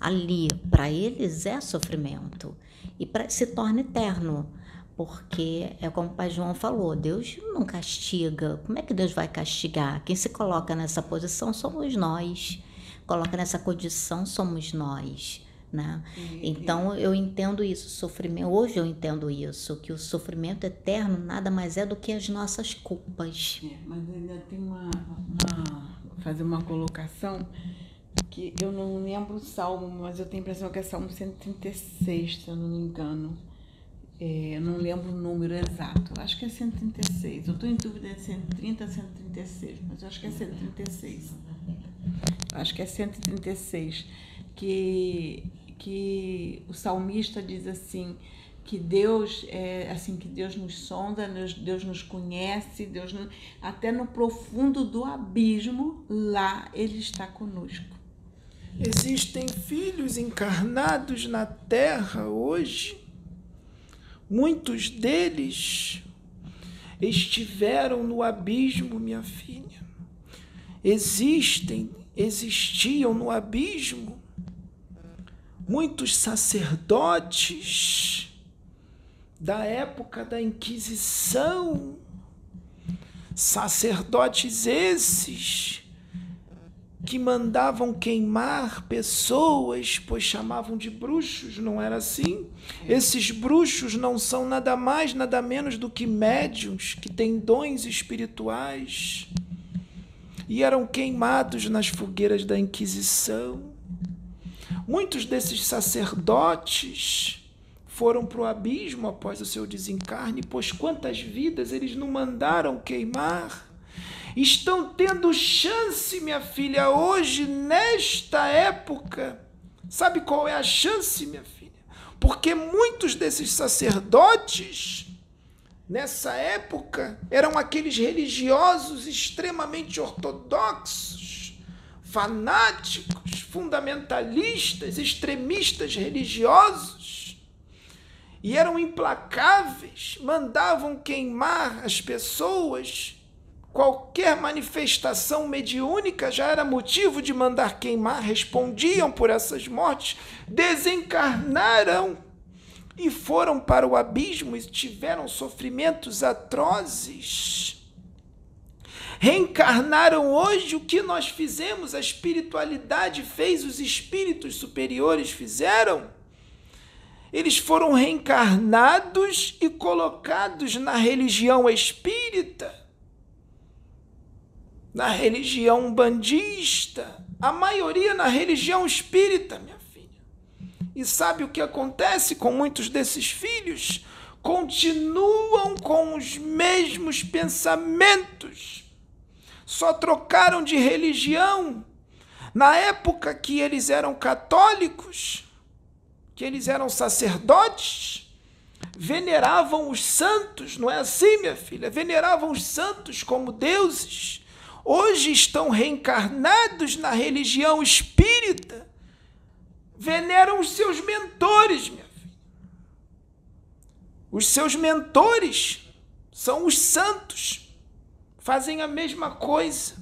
Ali, para eles, é sofrimento. E pra, se torna eterno. Porque é como o pai João falou: Deus não castiga. Como é que Deus vai castigar? Quem se coloca nessa posição somos nós. Coloca nessa condição somos nós né? Então eu entendo isso, sofrimento. Hoje eu entendo isso, que o sofrimento eterno nada mais é do que as nossas culpas. É, mas ainda tem uma, uma, fazer uma colocação que eu não lembro o salmo, mas eu tenho a impressão que é Salmo 136, se eu não me engano. É, eu não lembro o número exato, acho que é 136. Eu estou em dúvida de 130 a 136, mas eu acho que é 136. Eu acho que é 136. Que que o salmista diz assim que Deus é assim que Deus nos sonda, Deus nos conhece, Deus até no profundo do abismo lá ele está conosco. Existem filhos encarnados na terra hoje. Muitos deles estiveram no abismo, minha filha. Existem, existiam no abismo muitos sacerdotes da época da Inquisição, sacerdotes esses que mandavam queimar pessoas, pois chamavam de bruxos, não era assim? Esses bruxos não são nada mais, nada menos do que médiums que têm dons espirituais e eram queimados nas fogueiras da Inquisição. Muitos desses sacerdotes foram para o abismo após o seu desencarne, pois quantas vidas eles não mandaram queimar. Estão tendo chance, minha filha, hoje, nesta época. Sabe qual é a chance, minha filha? Porque muitos desses sacerdotes, nessa época, eram aqueles religiosos extremamente ortodoxos, fanáticos, fundamentalistas, extremistas religiosos, e eram implacáveis, mandavam queimar as pessoas. Qualquer manifestação mediúnica já era motivo de mandar queimar, respondiam por essas mortes, desencarnaram e foram para o abismo e tiveram sofrimentos atrozes reencarnaram hoje o que nós fizemos, a espiritualidade fez, os espíritos superiores fizeram. Eles foram reencarnados e colocados na religião espírita, na religião bandista, a maioria na religião espírita, minha filha. E sabe o que acontece com muitos desses filhos? Continuam com os mesmos pensamentos só trocaram de religião na época que eles eram católicos, que eles eram sacerdotes, veneravam os santos, não é assim, minha filha? Veneravam os santos como deuses. Hoje estão reencarnados na religião espírita, veneram os seus mentores, minha filha. Os seus mentores são os santos fazem a mesma coisa,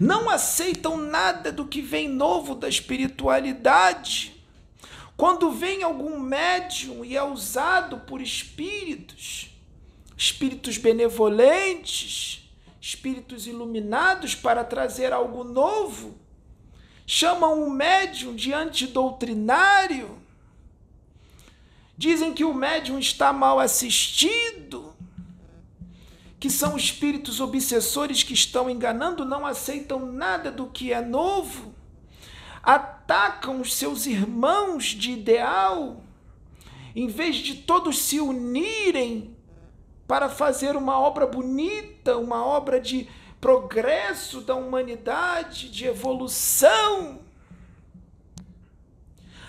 não aceitam nada do que vem novo da espiritualidade. Quando vem algum médium e é usado por espíritos, espíritos benevolentes, espíritos iluminados para trazer algo novo, chamam o médium de antidoutrinário, dizem que o médium está mal assistido, que são espíritos obsessores que estão enganando, não aceitam nada do que é novo, atacam os seus irmãos de ideal, em vez de todos se unirem para fazer uma obra bonita, uma obra de progresso da humanidade, de evolução.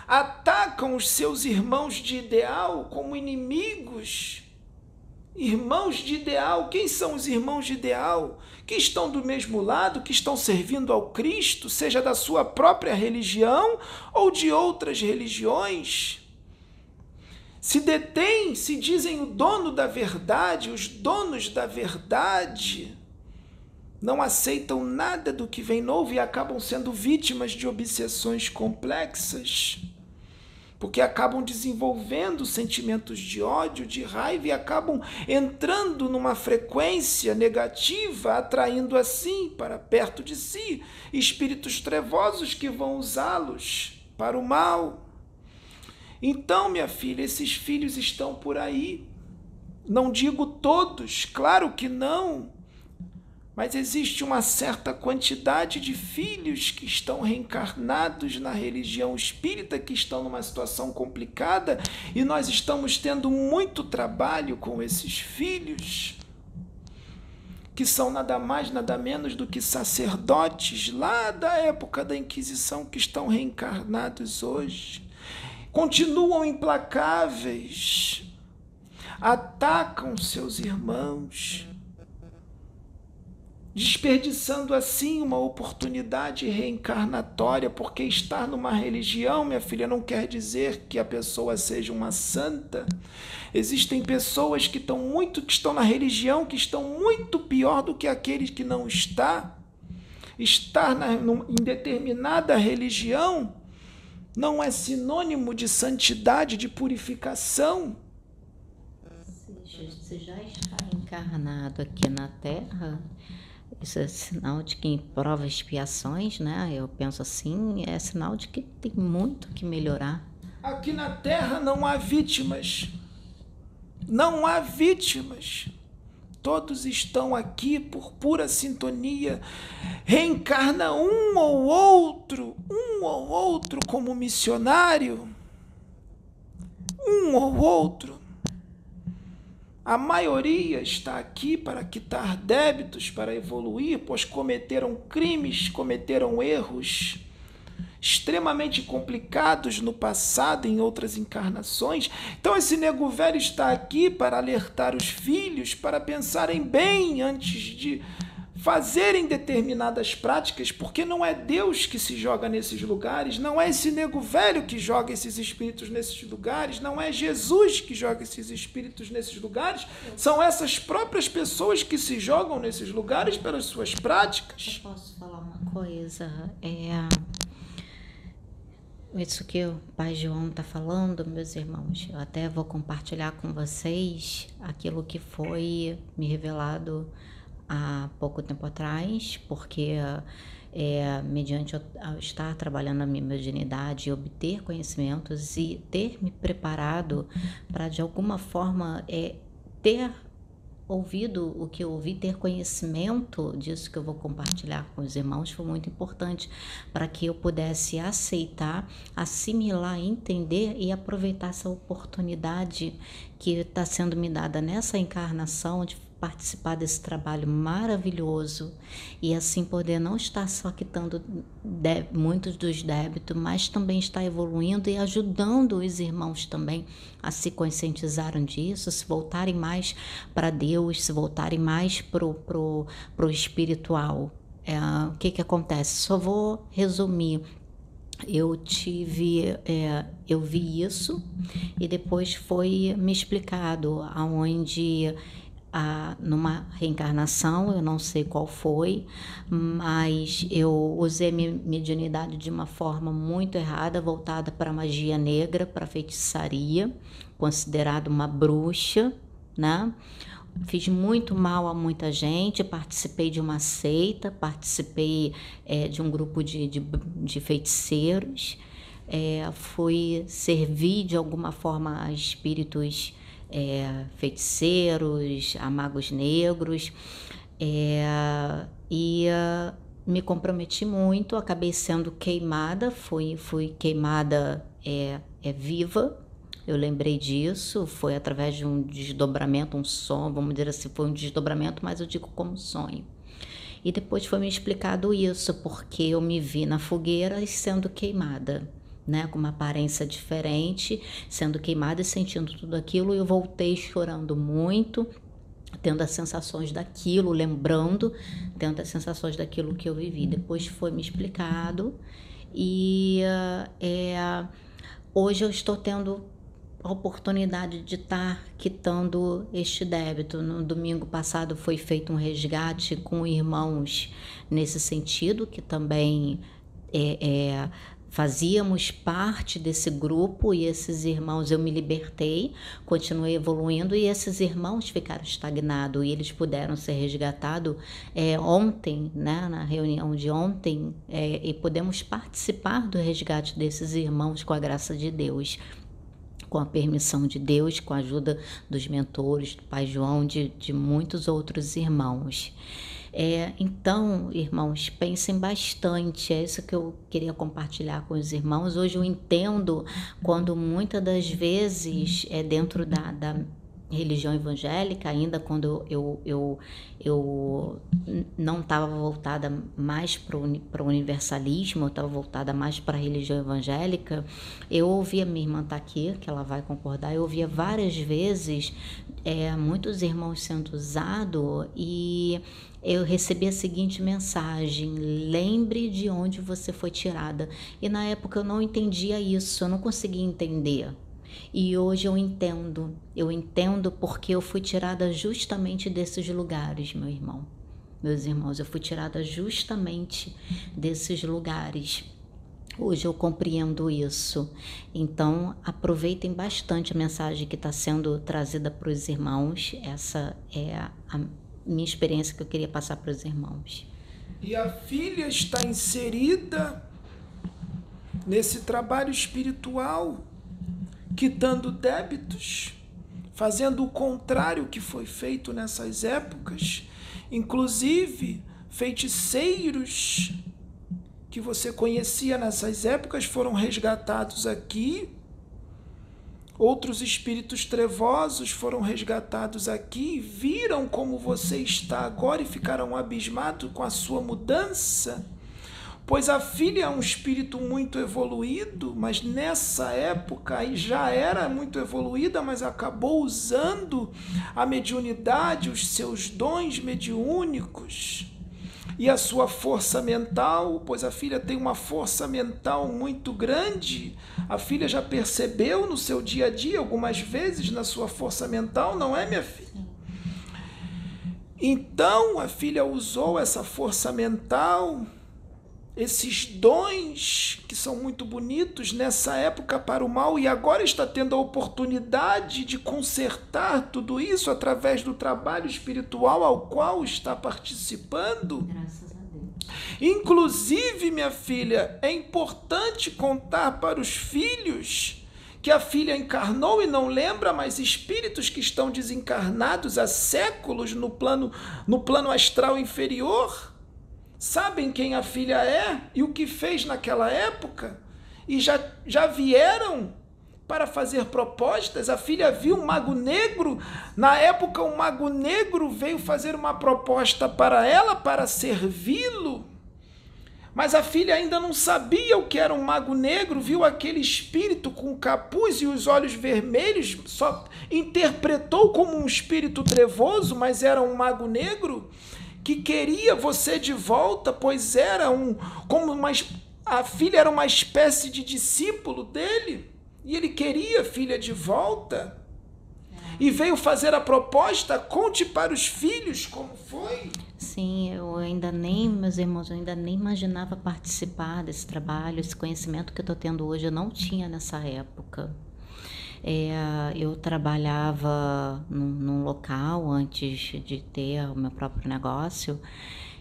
Atacam os seus irmãos de ideal como inimigos. Irmãos de ideal, quem são os irmãos de ideal? Que estão do mesmo lado, que estão servindo ao Cristo, seja da sua própria religião ou de outras religiões? Se detêm, se dizem o dono da verdade, os donos da verdade, não aceitam nada do que vem novo e acabam sendo vítimas de obsessões complexas, porque acabam desenvolvendo sentimentos de ódio, de raiva e acabam entrando numa frequência negativa, atraindo assim para perto de si espíritos trevosos que vão usá-los para o mal então, minha filha, esses filhos estão por aí. Não digo todos, claro que não. Mas existe uma certa quantidade de filhos que estão reencarnados na religião espírita, que estão numa situação complicada, e nós estamos tendo muito trabalho com esses filhos, que são nada mais, nada menos do que sacerdotes lá da época da Inquisição que estão reencarnados hoje. Continuam implacáveis, atacam seus irmãos, desperdiçando assim uma oportunidade reencarnatória, porque estar numa religião, minha filha, não quer dizer que a pessoa seja uma santa. Existem pessoas que estão muito que estão na religião que estão muito pior do que aqueles que não está. Estar na, em determinada religião não é sinônimo de santidade, de purificação. Se já está encarnado aqui na Terra, isso é sinal de que prova expiações, né? Eu penso assim, é sinal de que tem muito que melhorar. Aqui na Terra não há vítimas. Não há vítimas. Todos estão aqui por pura sintonia. Reencarna um ou outro, um ou outro como missionário. Um ou outro. A maioria está aqui para quitar débitos, para evoluir, pois cometeram crimes, cometeram erros extremamente complicados no passado, em outras encarnações. Então, esse nego velho está aqui para alertar os filhos para pensarem bem antes de fazerem determinadas práticas, porque não é Deus que se joga nesses lugares, não é esse nego velho que joga esses espíritos nesses lugares, não é Jesus que joga esses espíritos nesses lugares, são essas próprias pessoas que se jogam nesses lugares pelas suas práticas. Eu posso falar uma coisa? É isso que o Pai João está falando, meus irmãos, eu até vou compartilhar com vocês aquilo que foi me revelado há pouco tempo atrás, porque é, mediante eu estar trabalhando a minha mediunidade, obter conhecimentos e ter me preparado para de alguma forma é, ter ouvido o que eu ouvi, ter conhecimento disso que eu vou compartilhar com os irmãos foi muito importante para que eu pudesse aceitar, assimilar, entender e aproveitar essa oportunidade que está sendo me dada nessa encarnação de participar desse trabalho maravilhoso e assim poder não estar só quitando muitos dos débitos, mas também estar evoluindo e ajudando os irmãos também a se conscientizarem disso, se voltarem mais para Deus, se voltarem mais para o pro, pro espiritual. É, o que, que acontece? Só vou resumir eu tive, é, eu vi isso e depois foi me explicado aonde a, numa reencarnação, eu não sei qual foi, mas eu usei minha mediunidade de uma forma muito errada, voltada para magia negra, para feitiçaria, considerada uma bruxa, né? Fiz muito mal a muita gente, participei de uma seita, participei é, de um grupo de, de, de feiticeiros, é, fui servir de alguma forma a espíritos é, feiticeiros, a negros, é, e uh, me comprometi muito, acabei sendo queimada, fui, fui queimada é, é viva, Eu lembrei disso, foi através de um desdobramento, um sonho, vamos dizer assim, foi um desdobramento, mas eu digo como sonho. E depois foi me explicado isso, porque eu me vi na fogueira sendo queimada. Né, com uma aparência diferente, sendo queimada e sentindo tudo aquilo, eu voltei chorando muito, tendo as sensações daquilo, lembrando, tendo as sensações daquilo que eu vivi. Depois foi me explicado e é, hoje eu estou tendo a oportunidade de estar quitando este débito. No domingo passado foi feito um resgate com irmãos nesse sentido, que também é, é fazíamos parte desse grupo e esses irmãos eu me libertei, continuei evoluindo e esses irmãos ficaram estagnados e eles puderam ser resgatados é, ontem, né, na reunião de ontem, é, e podemos participar do resgate desses irmãos com a graça de Deus com a permissão de Deus, com a ajuda dos mentores, do Pai João, de, de muitos outros irmãos. É, então, irmãos, pensem bastante. É isso que eu queria compartilhar com os irmãos. Hoje eu entendo quando muitas das vezes é dentro da, da religião evangélica, ainda quando eu, eu, eu não estava voltada mais para o universalismo, eu estava voltada mais para a religião evangélica, eu ouvia, minha irmã está aqui, que ela vai concordar, eu ouvia várias vezes é, muitos irmãos sendo usados e eu recebi a seguinte mensagem: lembre de onde você foi tirada. E na época eu não entendia isso, eu não conseguia entender. E hoje eu entendo, eu entendo porque eu fui tirada justamente desses lugares, meu irmão. Meus irmãos, eu fui tirada justamente desses lugares. Hoje eu compreendo isso. Então, aproveitem bastante a mensagem que está sendo trazida para os irmãos. Essa é a, minha experiência que eu queria passar para os irmãos. E a filha está inserida nesse trabalho espiritual, quitando débitos, fazendo o contrário que foi feito nessas épocas, inclusive feiticeiros que você conhecia nessas épocas foram resgatados aqui Outros espíritos trevosos foram resgatados aqui, viram como você está agora e ficaram abismados com a sua mudança. Pois a filha é um espírito muito evoluído, mas nessa época já era muito evoluída, mas acabou usando a mediunidade, os seus dons mediúnicos e a sua força mental, pois a filha tem uma força mental muito grande. A filha já percebeu no seu dia a dia, algumas vezes, na sua força mental, não é, minha filha? Então a filha usou essa força mental, esses dons que são muito bonitos nessa época para o mal e agora está tendo a oportunidade de consertar tudo isso através do trabalho espiritual ao qual está participando. Graças a Deus. Inclusive, minha filha, é importante contar para os filhos que a filha encarnou e não lembra, mas espíritos que estão desencarnados há séculos no plano no plano astral inferior sabem quem a filha é e o que fez naquela época e já, já vieram para fazer propostas. A filha viu um mago negro. Na época, um mago negro veio fazer uma proposta para ela, para servi-lo. Mas a filha ainda não sabia o que era um mago negro, viu aquele espírito com capuz e os olhos vermelhos, só interpretou como um espírito trevoso, mas era um mago negro que queria você de volta, pois era um como uma a filha era uma espécie de discípulo dele e ele queria a filha de volta. E veio fazer a proposta, conte para os filhos como foi. Sim, eu ainda nem, meus irmãos, eu ainda nem imaginava participar desse trabalho, esse conhecimento que eu estou tendo hoje, eu não tinha nessa época. É, eu trabalhava num, num, local antes de ter o meu próprio negócio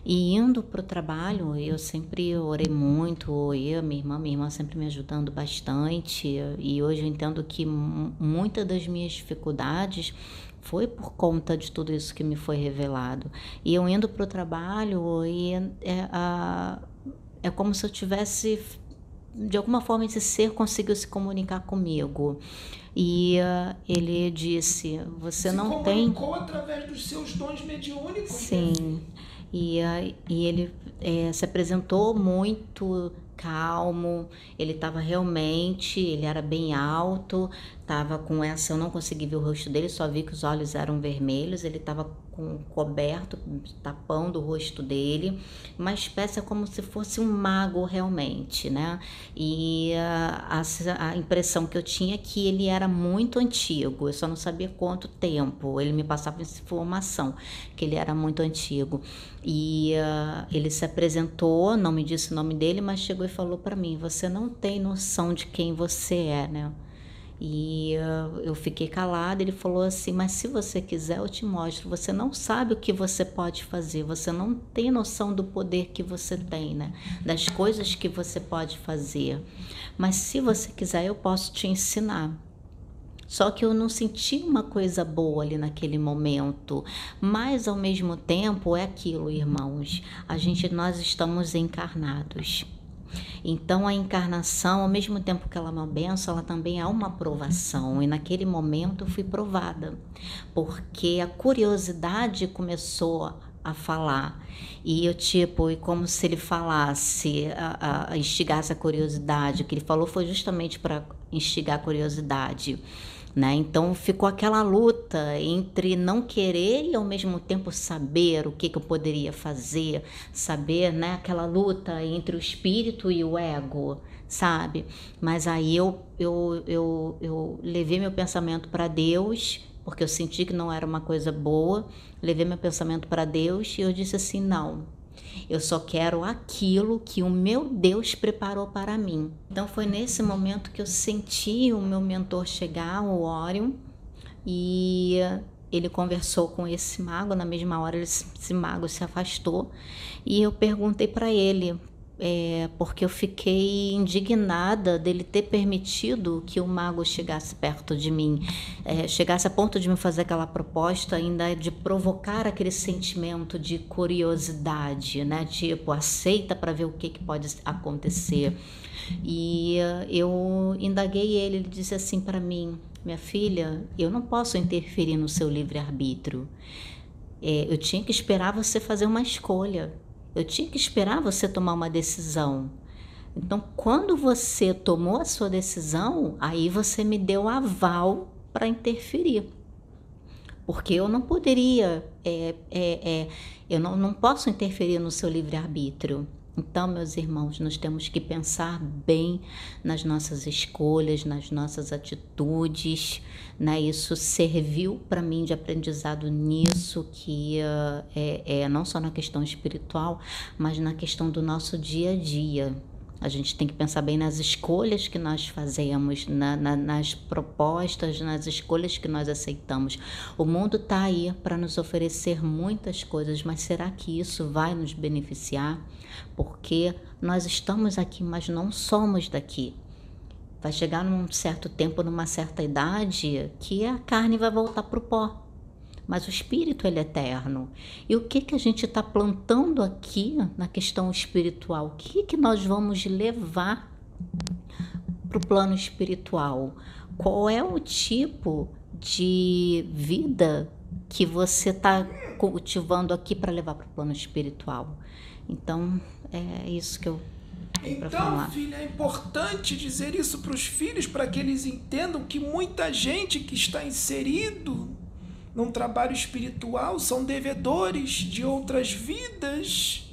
e indo para o trabalho eu sempre orei muito, eu, minha irmã, minha irmã sempre me ajudando bastante e hoje eu entendo que muitas das minhas dificuldades foi por conta de tudo isso que me foi revelado. E eu indo para o trabalho e é, é como se eu tivesse de alguma forma esse ser conseguiu se comunicar comigo. E uh, ele disse: Você se não tem. através dos seus dons mediúnicos. Sim. E, uh, e ele é, se apresentou muito calmo, ele estava realmente, ele era bem alto, estava com essa, eu não consegui ver o rosto dele, só vi que os olhos eram vermelhos, ele estava com coberto, tapando o rosto dele, uma espécie como se fosse um mago realmente, né? E a, a, impressão que eu tinha é que ele era muito antigo, eu só não sabia quanto tempo, ele me passava informação que ele era muito antigo. E uh, ele se apresentou, não me disse o nome dele, mas chegou e falou para mim: Você não tem noção de quem você é, né? E uh, eu fiquei calada. Ele falou assim: Mas se você quiser, eu te mostro. Você não sabe o que você pode fazer, você não tem noção do poder que você tem, né? Das coisas que você pode fazer. Mas se você quiser, eu posso te ensinar. Só que eu não senti uma coisa boa ali naquele momento. Mas ao mesmo tempo é aquilo, irmãos. A gente nós estamos encarnados. Então a encarnação, ao mesmo tempo que ela é uma benção, ela também é uma provação. E naquele momento eu fui provada, porque a curiosidade começou a falar. E eu, tipo, e como se ele falasse, a, a, instigasse a curiosidade. O que ele falou foi justamente para instigar a curiosidade. Né? Então ficou aquela luta entre não querer e ao mesmo tempo saber o que, que eu poderia fazer, saber, né? Aquela luta entre o espírito e o ego, sabe? Mas aí eu, eu, eu, eu levei meu pensamento para Deus, porque eu senti que não era uma coisa boa, levei meu pensamento para Deus e eu disse assim: não, eu só quero aquilo que o meu Deus preparou para mim. Então foi nesse momento que eu senti o meu mentor chegar, o Orion, e ele conversou com esse mago. Na mesma hora, esse mago se afastou e eu perguntei para ele é, porque eu fiquei indignada dele ter permitido que o mago chegasse perto de mim, é, chegasse a ponto de me fazer aquela proposta, ainda de provocar aquele sentimento de curiosidade, né? Tipo, aceita para ver o que, que pode acontecer. E uh, eu indaguei ele, ele disse assim para mim: Minha filha, eu não posso interferir no seu livre-arbítrio. É, eu tinha que esperar você fazer uma escolha. Eu tinha que esperar você tomar uma decisão. Então, quando você tomou a sua decisão, aí você me deu aval para interferir. Porque eu não poderia, é, é, é, eu não, não posso interferir no seu livre-arbítrio. Então, meus irmãos, nós temos que pensar bem nas nossas escolhas, nas nossas atitudes. Né? Isso serviu para mim de aprendizado nisso, que uh, é, é não só na questão espiritual, mas na questão do nosso dia a dia. A gente tem que pensar bem nas escolhas que nós fazemos, na, na, nas propostas, nas escolhas que nós aceitamos. O mundo está aí para nos oferecer muitas coisas, mas será que isso vai nos beneficiar? Porque nós estamos aqui, mas não somos daqui. Vai chegar num certo tempo, numa certa idade, que a carne vai voltar para o pó mas o espírito ele é eterno. E o que que a gente está plantando aqui na questão espiritual? O que que nós vamos levar para o plano espiritual? Qual é o tipo de vida que você está cultivando aqui para levar para o plano espiritual? Então é isso que eu então, filha, é importante dizer isso para os filhos, para que eles entendam que muita gente que está inserido num trabalho espiritual, são devedores de outras vidas.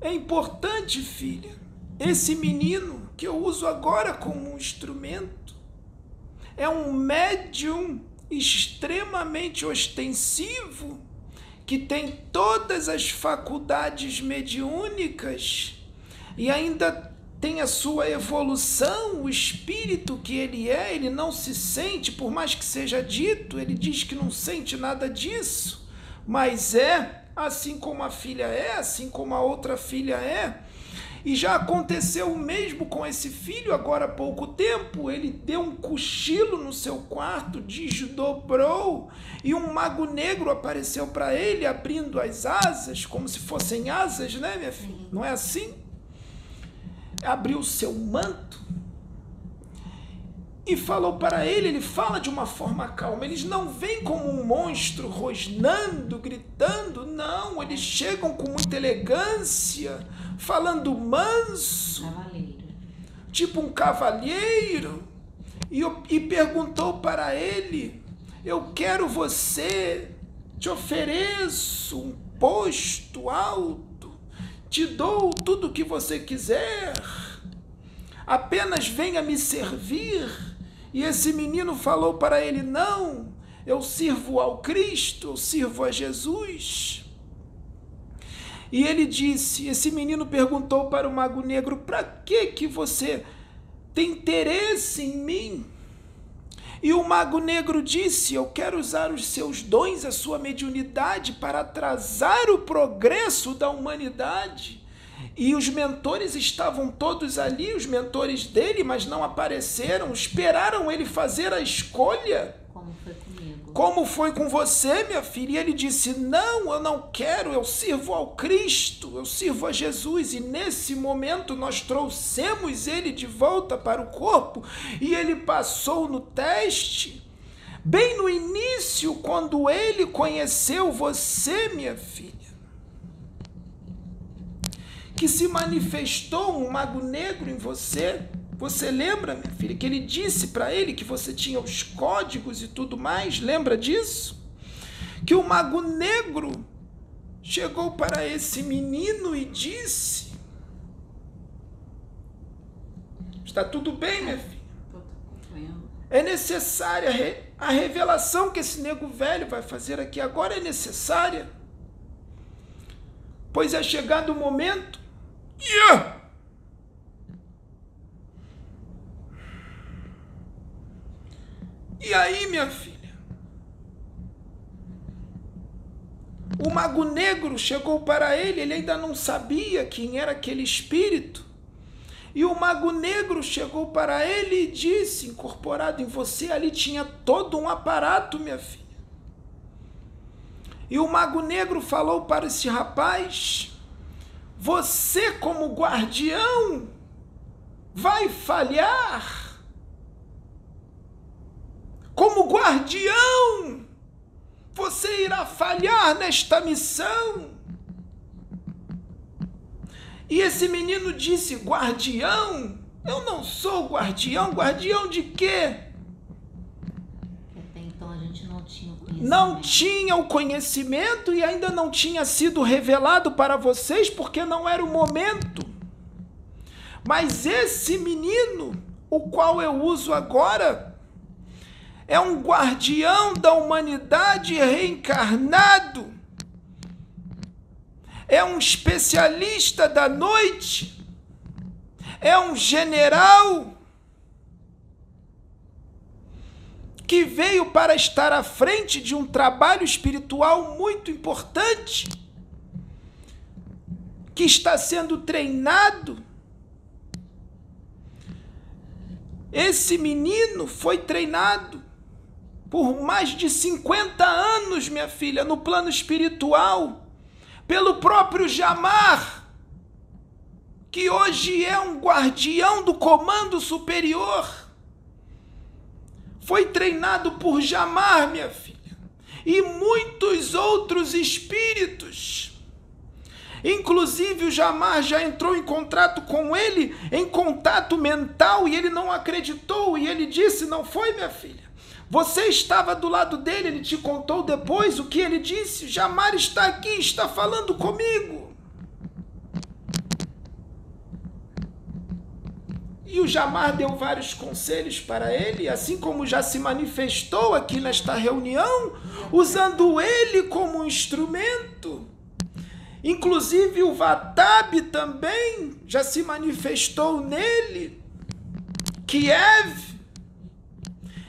É importante, filha, esse menino que eu uso agora como um instrumento é um médium extremamente ostensivo que tem todas as faculdades mediúnicas e ainda tem a sua evolução, o espírito que ele é, ele não se sente, por mais que seja dito, ele diz que não sente nada disso, mas é, assim como a filha é, assim como a outra filha é. E já aconteceu o mesmo com esse filho agora há pouco tempo. Ele deu um cochilo no seu quarto, desdobrou e um mago negro apareceu para ele, abrindo as asas, como se fossem asas, né, minha filha? Não é assim? abriu seu manto e falou para ele, ele fala de uma forma calma, eles não vêm como um monstro rosnando, gritando, não, eles chegam com muita elegância, falando manso, Cavaleiro. tipo um cavalheiro, e, e perguntou para ele: Eu quero você, te ofereço um posto alto, te dou tudo o que você quiser, apenas venha me servir. E esse menino falou para ele: Não, eu sirvo ao Cristo, eu sirvo a Jesus. E ele disse: Esse menino perguntou para o mago negro: Para que que você tem interesse em mim? E o mago negro disse: Eu quero usar os seus dons, a sua mediunidade, para atrasar o progresso da humanidade. E os mentores estavam todos ali, os mentores dele, mas não apareceram, esperaram ele fazer a escolha. Como foi? Como foi com você, minha filha? E ele disse: Não, eu não quero, eu sirvo ao Cristo, eu sirvo a Jesus. E nesse momento nós trouxemos ele de volta para o corpo e ele passou no teste. Bem no início, quando ele conheceu você, minha filha, que se manifestou um mago negro em você. Você lembra, minha filha, que ele disse para ele que você tinha os códigos e tudo mais? Lembra disso? Que o mago negro chegou para esse menino e disse: Está tudo bem, minha filha? É necessária a revelação que esse nego velho vai fazer aqui agora é necessária. Pois é chegado o momento. Yeah! E aí, minha filha? O mago negro chegou para ele, ele ainda não sabia quem era aquele espírito. E o mago negro chegou para ele e disse: Incorporado em você ali tinha todo um aparato, minha filha. E o mago negro falou para esse rapaz: Você, como guardião, vai falhar. Como guardião, você irá falhar nesta missão. E esse menino disse: Guardião? Eu não sou guardião. Guardião de quê? Até então a gente não tinha o conhecimento. Não tinha o conhecimento e ainda não tinha sido revelado para vocês porque não era o momento. Mas esse menino, o qual eu uso agora, é um guardião da humanidade reencarnado. É um especialista da noite. É um general que veio para estar à frente de um trabalho espiritual muito importante, que está sendo treinado. Esse menino foi treinado por mais de 50 anos, minha filha, no plano espiritual, pelo próprio Jamar, que hoje é um guardião do comando superior foi treinado por Jamar, minha filha, e muitos outros espíritos. Inclusive, o Jamar já entrou em contato com ele, em contato mental, e ele não acreditou, e ele disse: Não foi, minha filha. Você estava do lado dele, ele te contou depois o que ele disse. Jamar está aqui, está falando comigo. E o Jamar deu vários conselhos para ele, assim como já se manifestou aqui nesta reunião, usando ele como instrumento. Inclusive o Vatab também já se manifestou nele. Kiev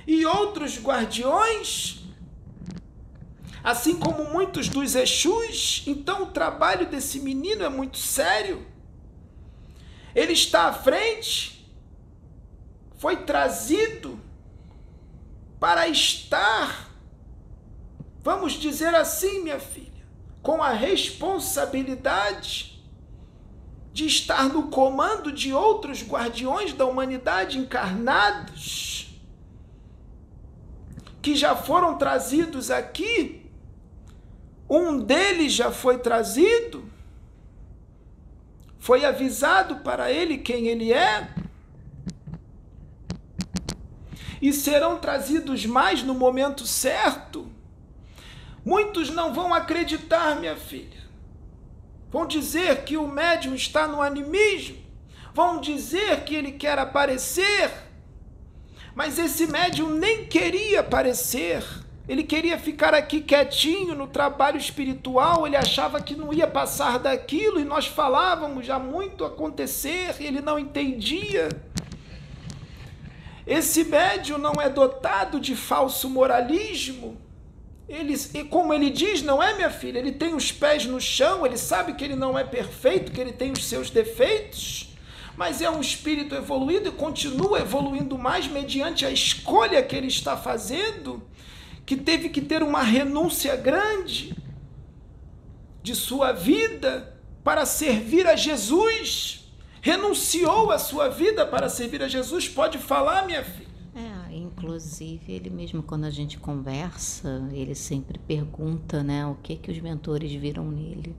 e outros guardiões, assim como muitos dos Exus. Então o trabalho desse menino é muito sério. Ele está à frente foi trazido para estar, vamos dizer assim, minha filha, com a responsabilidade de estar no comando de outros guardiões da humanidade encarnados que já foram trazidos aqui. Um deles já foi trazido, foi avisado para ele quem ele é. E serão trazidos mais no momento certo. Muitos não vão acreditar, minha filha. Vão dizer que o médium está no animismo. Vão dizer que ele quer aparecer. Mas esse médium nem queria aparecer. Ele queria ficar aqui quietinho no trabalho espiritual, ele achava que não ia passar daquilo e nós falávamos já muito acontecer, ele não entendia. Esse médium não é dotado de falso moralismo, ele, como ele diz, não é minha filha, ele tem os pés no chão, ele sabe que ele não é perfeito, que ele tem os seus defeitos, mas é um espírito evoluído e continua evoluindo mais mediante a escolha que ele está fazendo, que teve que ter uma renúncia grande de sua vida para servir a Jesus. Renunciou a sua vida para servir a Jesus. Pode falar, minha filha. Inclusive, ele mesmo quando a gente conversa, ele sempre pergunta, né, o que que os mentores viram nele.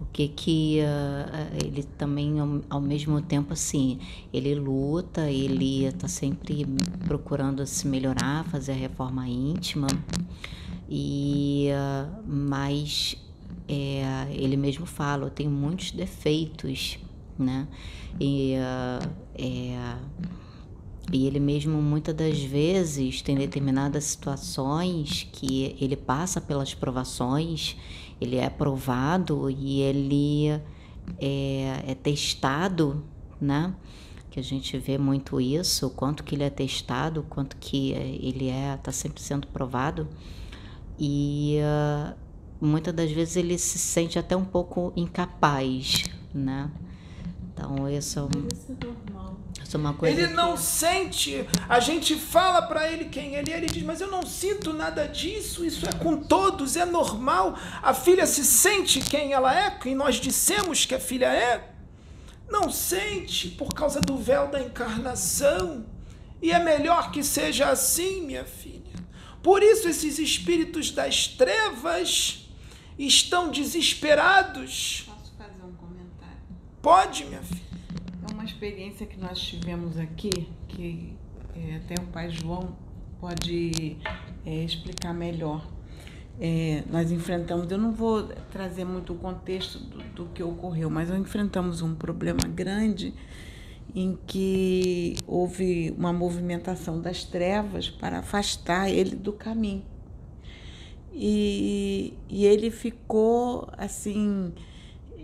O que que uh, ele também ao, mesmo tempo assim, ele luta, ele está sempre procurando se melhorar, fazer a reforma íntima. E uh, mas é, ele mesmo fala, eu tenho muitos defeitos, né? E uh, é, e ele mesmo muitas das vezes tem determinadas situações que ele passa pelas provações, ele é aprovado e ele é, é testado, né? Que a gente vê muito isso, o quanto que ele é testado, o quanto que ele é, está sempre sendo provado. E uh, muitas das vezes ele se sente até um pouco incapaz, né? Então, isso é um... Isso é uma coisa ele não sente. A gente fala para ele quem ele é, ele diz: Mas eu não sinto nada disso. Isso é com todos, é normal. A filha se sente quem ela é, quem nós dissemos que a filha é. Não sente por causa do véu da encarnação. E é melhor que seja assim, minha filha. Por isso, esses espíritos das trevas estão desesperados. Posso fazer um comentário? Pode, minha filha experiência que nós tivemos aqui, que é, até o pai João pode é, explicar melhor. É, nós enfrentamos, eu não vou trazer muito o contexto do, do, que ocorreu, mas nós enfrentamos um problema grande em que houve uma movimentação das trevas para afastar ele do caminho. E, e ele ficou assim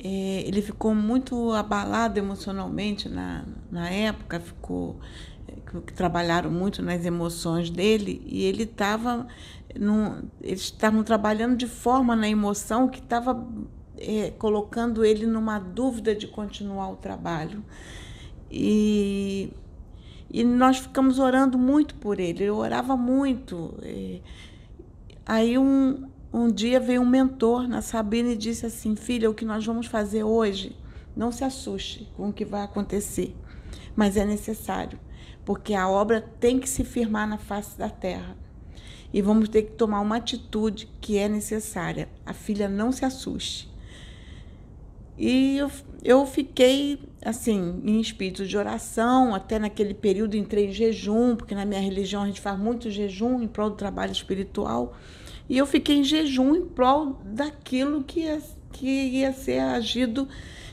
ele ficou muito abalado emocionalmente na, na época, ficou que trabalharam muito nas emoções dele e ele estava eles estavam trabalhando de forma na emoção que estava é, colocando ele numa dúvida de continuar o trabalho. E, e nós ficamos orando muito por ele ele orava muito é, aí um, um dia veio um mentor na Sabina e disse assim: Filha, o que nós vamos fazer hoje, não se assuste com o que vai acontecer, mas é necessário, porque a obra tem que se firmar na face da terra. E vamos ter que tomar uma atitude que é necessária. A filha não se assuste. E eu, eu fiquei assim, em espírito de oração, até naquele período entrei em jejum, porque na minha religião a gente faz muito jejum em prol do trabalho espiritual. E eu fiquei em jejum em prol daquilo que ia, que ia ser agido,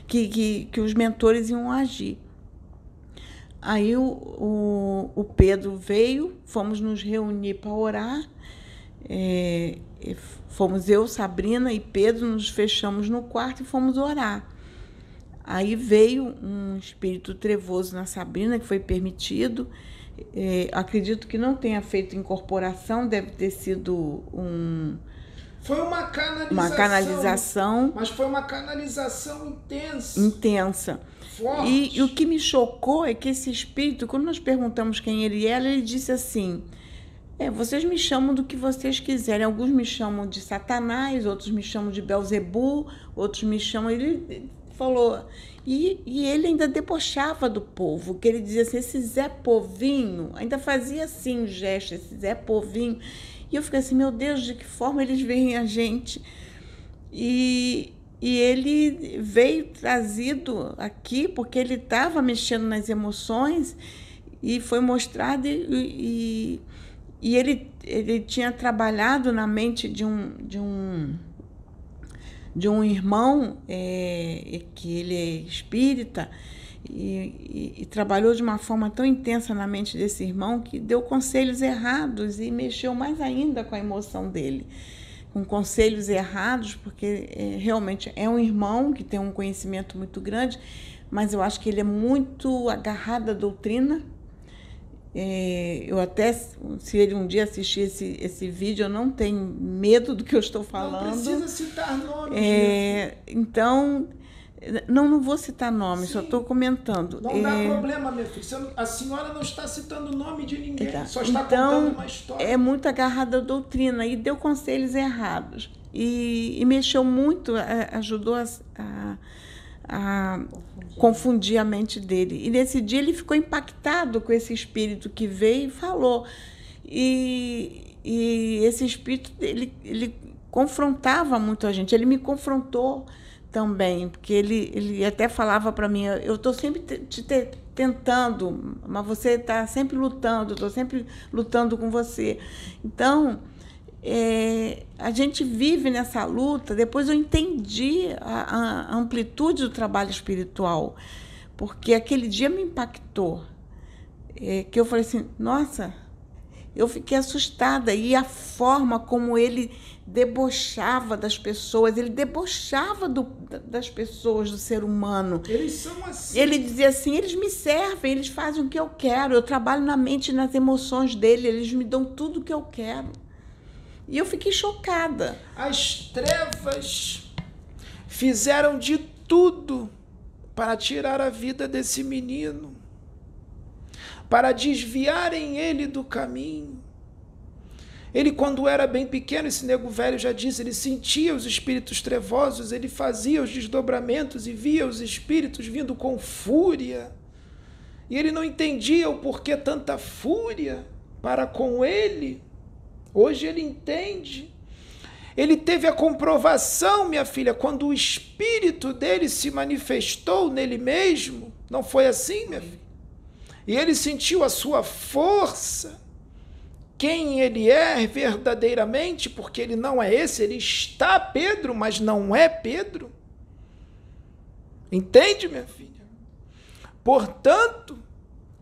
que, que, que os mentores iam agir. Aí o, o, o Pedro veio, fomos nos reunir para orar. É, fomos eu, Sabrina e Pedro, nos fechamos no quarto e fomos orar. Aí veio um espírito trevoso na Sabrina, que foi permitido, é, acredito que não tenha feito incorporação, deve ter sido um. Foi uma canalização. Uma canalização. Mas foi uma canalização intensa. Intensa. Forte. E, e o que me chocou é que esse espírito, quando nós perguntamos quem ele era, ele disse assim: é, vocês me chamam do que vocês quiserem. Alguns me chamam de Satanás, outros me chamam de Belzebu, outros me chamam. Ele falou. E, e ele ainda debochava do povo, que ele dizia assim: esse Zé Povinho, ainda fazia assim o gesto, esse Zé Povinho. E eu fiquei assim: meu Deus, de que forma eles veem a gente? E, e ele veio trazido aqui porque ele estava mexendo nas emoções e foi mostrado e, e, e, ele, ele tinha trabalhado na mente de um, de um, de um irmão é, que ele é espírita e, e, e, trabalhou de uma forma tão intensa na mente desse irmão que deu conselhos errados e mexeu mais ainda com a emoção dele com conselhos errados, porque é, realmente é um irmão que tem um conhecimento muito grande, mas eu acho que ele é muito agarrado à doutrina. É, eu até, se ele um dia assistir esse, esse vídeo, eu não tenho medo do que eu estou falando. Não precisa citar nomes. É, então, não, não vou citar nome, Sim. só estou comentando. Não é... dá problema, minha filha. A senhora não está citando o nome de ninguém, tá. só está então, contando uma história. É muito agarrada à doutrina e deu conselhos errados. E, e mexeu muito, ajudou a, a, a confundir a mente dele. E nesse dia ele ficou impactado com esse espírito que veio e falou. E, e esse espírito, ele, ele confrontava muito a gente, ele me confrontou também, porque ele, ele até falava para mim, eu estou sempre te, te, tentando, mas você está sempre lutando, estou sempre lutando com você. Então, é, a gente vive nessa luta. Depois eu entendi a, a amplitude do trabalho espiritual, porque aquele dia me impactou. É, que eu falei assim, nossa, eu fiquei assustada. E a forma como ele debochava das pessoas, ele debochava do, das pessoas, do ser humano. Eles são assim. Ele dizia assim: eles me servem, eles fazem o que eu quero, eu trabalho na mente e nas emoções dele, eles me dão tudo o que eu quero. E eu fiquei chocada. As trevas fizeram de tudo para tirar a vida desse menino, para desviarem ele do caminho ele, quando era bem pequeno, esse nego velho já disse, ele sentia os espíritos trevosos, ele fazia os desdobramentos e via os espíritos vindo com fúria. E ele não entendia o porquê tanta fúria para com ele. Hoje ele entende. Ele teve a comprovação, minha filha, quando o espírito dele se manifestou nele mesmo. Não foi assim, minha filha? E ele sentiu a sua força quem ele é verdadeiramente, porque ele não é esse, ele está Pedro, mas não é Pedro. Entende, minha filha? Portanto,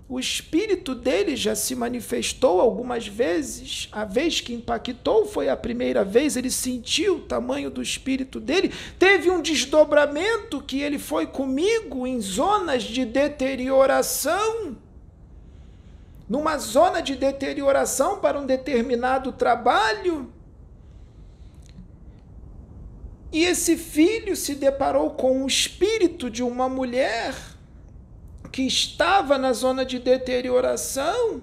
o espírito dele já se manifestou algumas vezes. A vez que impactou foi a primeira vez, ele sentiu o tamanho do espírito dele. Teve um desdobramento que ele foi comigo em zonas de deterioração numa zona de deterioração para um determinado trabalho. E esse filho se deparou com o espírito de uma mulher que estava na zona de deterioração,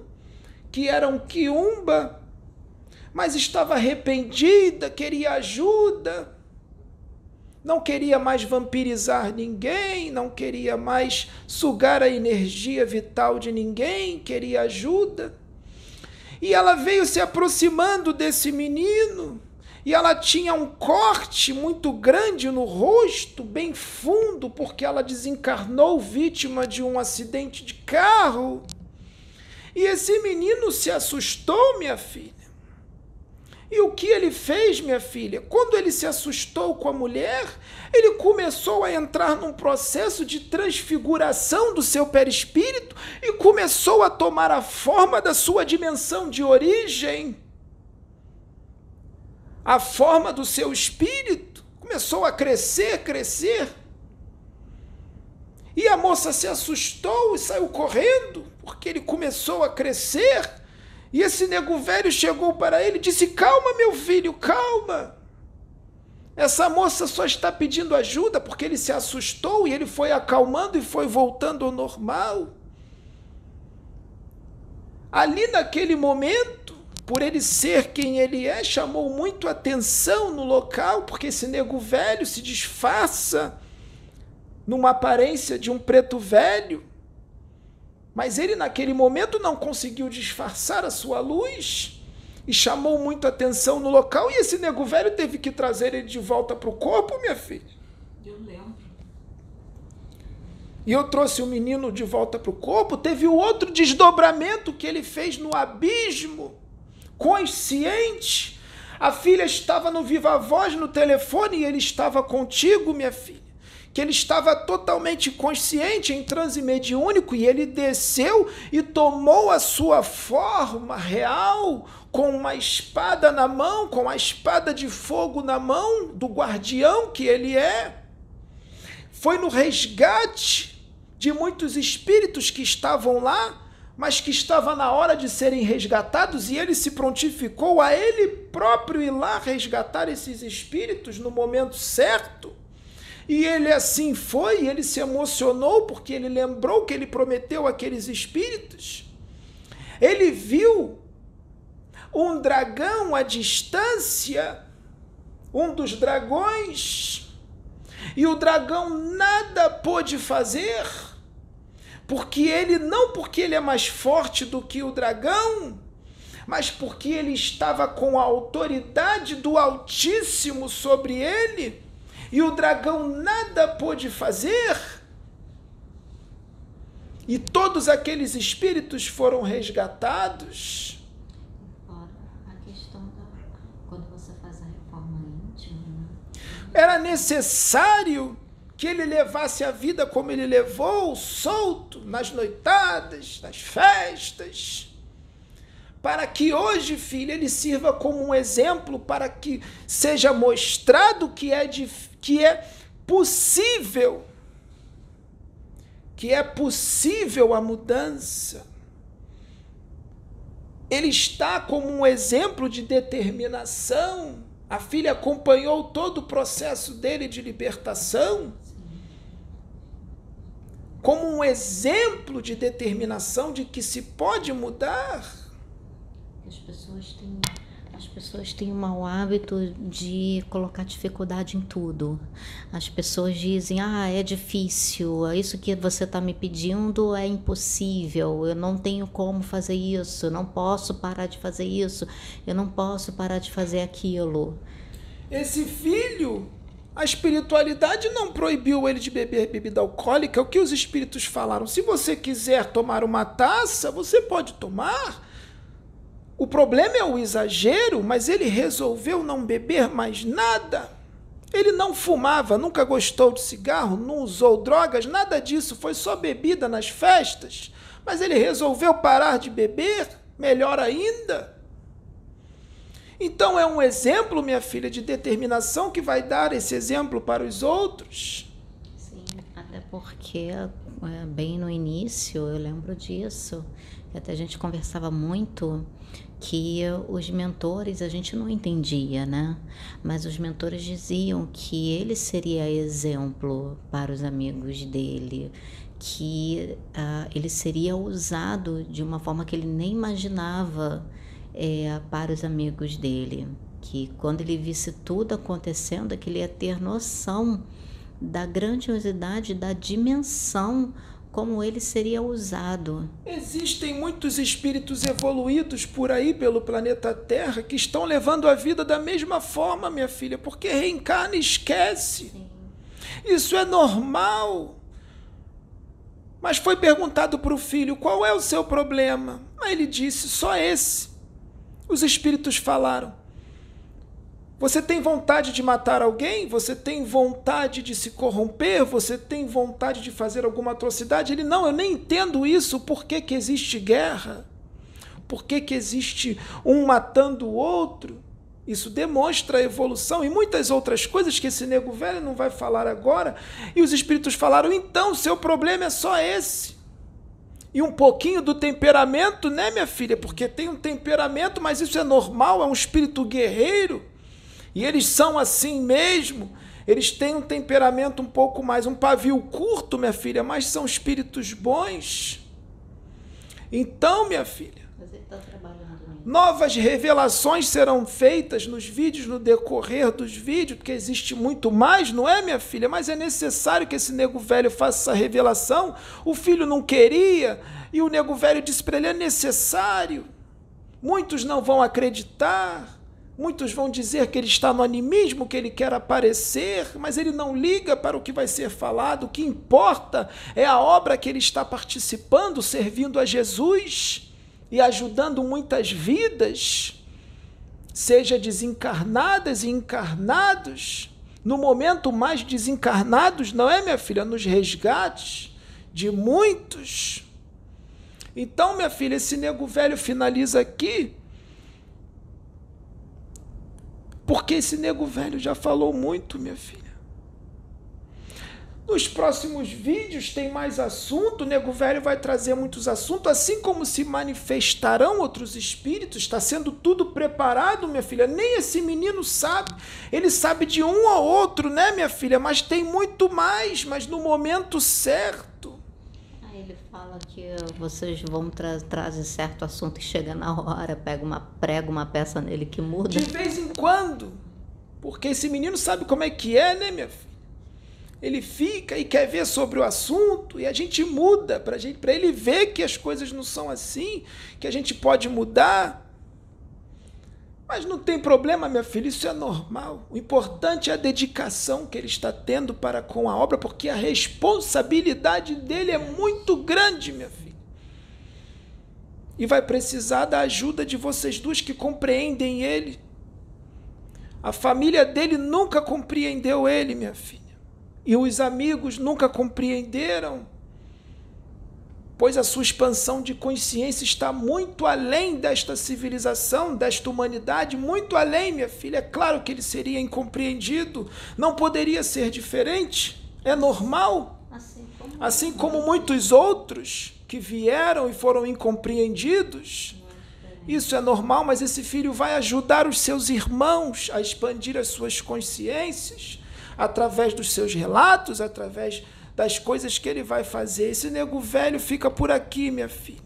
que era um quiumba, mas estava arrependida, queria ajuda não queria mais vampirizar ninguém, não queria mais sugar a energia vital de ninguém, queria ajuda. E ela veio se aproximando desse menino, e ela tinha um corte muito grande no rosto, bem fundo, porque ela desencarnou vítima de um acidente de carro. E esse menino se assustou, minha filha. E o que ele fez, minha filha? Quando ele se assustou com a mulher, ele começou a entrar num processo de transfiguração do seu perispírito e começou a tomar a forma da sua dimensão de origem. A forma do seu espírito começou a crescer, crescer. E a moça se assustou e saiu correndo, porque ele começou a crescer e esse nego velho chegou para ele e disse: Calma, meu filho, calma. Essa moça só está pedindo ajuda porque ele se assustou e ele foi acalmando e foi voltando ao normal. Ali naquele momento, por ele ser quem ele é, chamou muito atenção no local, porque esse nego velho se disfarça numa aparência de um preto velho. Mas ele, naquele momento, não conseguiu disfarçar a sua luz e chamou muito atenção no local. E esse nego velho teve que trazer ele de volta para o corpo, minha filha. Eu lembro. E eu trouxe o menino de volta para o corpo. Teve o outro desdobramento que ele fez no abismo, consciente. A filha estava no viva voz no telefone e ele estava contigo, minha filha que ele estava totalmente consciente em transe mediúnico e ele desceu e tomou a sua forma real com uma espada na mão, com a espada de fogo na mão do guardião que ele é. Foi no resgate de muitos espíritos que estavam lá, mas que estava na hora de serem resgatados e ele se prontificou a ele próprio ir lá resgatar esses espíritos no momento certo. E ele assim foi, ele se emocionou porque ele lembrou que ele prometeu aqueles espíritos. Ele viu um dragão à distância, um dos dragões, e o dragão nada pôde fazer, porque ele não porque ele é mais forte do que o dragão, mas porque ele estava com a autoridade do Altíssimo sobre ele e o dragão nada pôde fazer. E todos aqueles espíritos foram resgatados. a questão da. Quando você faz a reforma íntima. Né? Era necessário que ele levasse a vida como ele levou, solto, nas noitadas, nas festas para que hoje, filho, ele sirva como um exemplo para que seja mostrado que é, de, que é possível, que é possível a mudança. Ele está como um exemplo de determinação. A filha acompanhou todo o processo dele de libertação como um exemplo de determinação de que se pode mudar. As pessoas têm, as pessoas têm o mau hábito de colocar dificuldade em tudo. As pessoas dizem: ah, é difícil, isso que você está me pedindo é impossível, eu não tenho como fazer isso, eu não posso parar de fazer isso, eu não posso parar de fazer aquilo. Esse filho a espiritualidade não proibiu ele de beber bebida alcoólica. O que os espíritos falaram? Se você quiser tomar uma taça, você pode tomar. O problema é o exagero, mas ele resolveu não beber mais nada. Ele não fumava, nunca gostou de cigarro, não usou drogas, nada disso, foi só bebida nas festas. Mas ele resolveu parar de beber, melhor ainda. Então é um exemplo, minha filha, de determinação que vai dar esse exemplo para os outros. Sim, até porque é, bem no início eu lembro disso, até a gente conversava muito que os mentores a gente não entendia, né? Mas os mentores diziam que ele seria exemplo para os amigos dele, que uh, ele seria usado de uma forma que ele nem imaginava é, para os amigos dele, que quando ele visse tudo acontecendo, que ele ia ter noção da grandiosidade, da dimensão como ele seria usado. Existem muitos espíritos evoluídos por aí pelo planeta Terra que estão levando a vida da mesma forma, minha filha, porque reencarna e esquece. Sim. Isso é normal. Mas foi perguntado para o filho qual é o seu problema. Aí ele disse: só esse. Os espíritos falaram: você tem vontade de matar alguém? Você tem vontade de se corromper? Você tem vontade de fazer alguma atrocidade? Ele, não, eu nem entendo isso. Por que, que existe guerra? Por que, que existe um matando o outro? Isso demonstra a evolução e muitas outras coisas que esse nego velho não vai falar agora. E os espíritos falaram: então, seu problema é só esse. E um pouquinho do temperamento, né, minha filha? Porque tem um temperamento, mas isso é normal, é um espírito guerreiro. E eles são assim mesmo. Eles têm um temperamento um pouco mais, um pavio curto, minha filha, mas são espíritos bons. Então, minha filha. Mas ele está trabalhando nisso. Novas revelações serão feitas nos vídeos, no decorrer dos vídeos, porque existe muito mais, não é, minha filha? Mas é necessário que esse nego velho faça essa revelação. O filho não queria, e o nego velho disse para ele: é necessário. Muitos não vão acreditar. Muitos vão dizer que ele está no animismo, que ele quer aparecer, mas ele não liga para o que vai ser falado. O que importa é a obra que ele está participando, servindo a Jesus e ajudando muitas vidas, seja desencarnadas e encarnados. No momento mais desencarnados, não é, minha filha? Nos resgates de muitos. Então, minha filha, esse nego velho finaliza aqui Porque esse nego velho já falou muito, minha filha. Nos próximos vídeos tem mais assunto, o nego velho vai trazer muitos assuntos, assim como se manifestarão outros espíritos, está sendo tudo preparado, minha filha. Nem esse menino sabe, ele sabe de um ou outro, né, minha filha? Mas tem muito mais, mas no momento certo. Aí ele fala que vocês vão tra trazer certo assunto e chega na hora, pega uma prega uma peça nele que muda. De vez em quando, porque esse menino sabe como é que é, né, minha filha? Ele fica e quer ver sobre o assunto e a gente muda para gente, para ele ver que as coisas não são assim, que a gente pode mudar. Mas não tem problema, minha filha, isso é normal. O importante é a dedicação que ele está tendo para com a obra, porque a responsabilidade dele é muito grande, minha filha. E vai precisar da ajuda de vocês duas que compreendem ele. A família dele nunca compreendeu ele, minha filha. E os amigos nunca compreenderam pois a sua expansão de consciência está muito além desta civilização, desta humanidade, muito além, minha filha. É claro que ele seria incompreendido, não poderia ser diferente, é normal. Assim como, Assim como muitos outros que vieram e foram incompreendidos. Isso é normal, mas esse filho vai ajudar os seus irmãos a expandir as suas consciências através dos seus relatos, através das coisas que ele vai fazer. Esse nego velho fica por aqui, minha filha.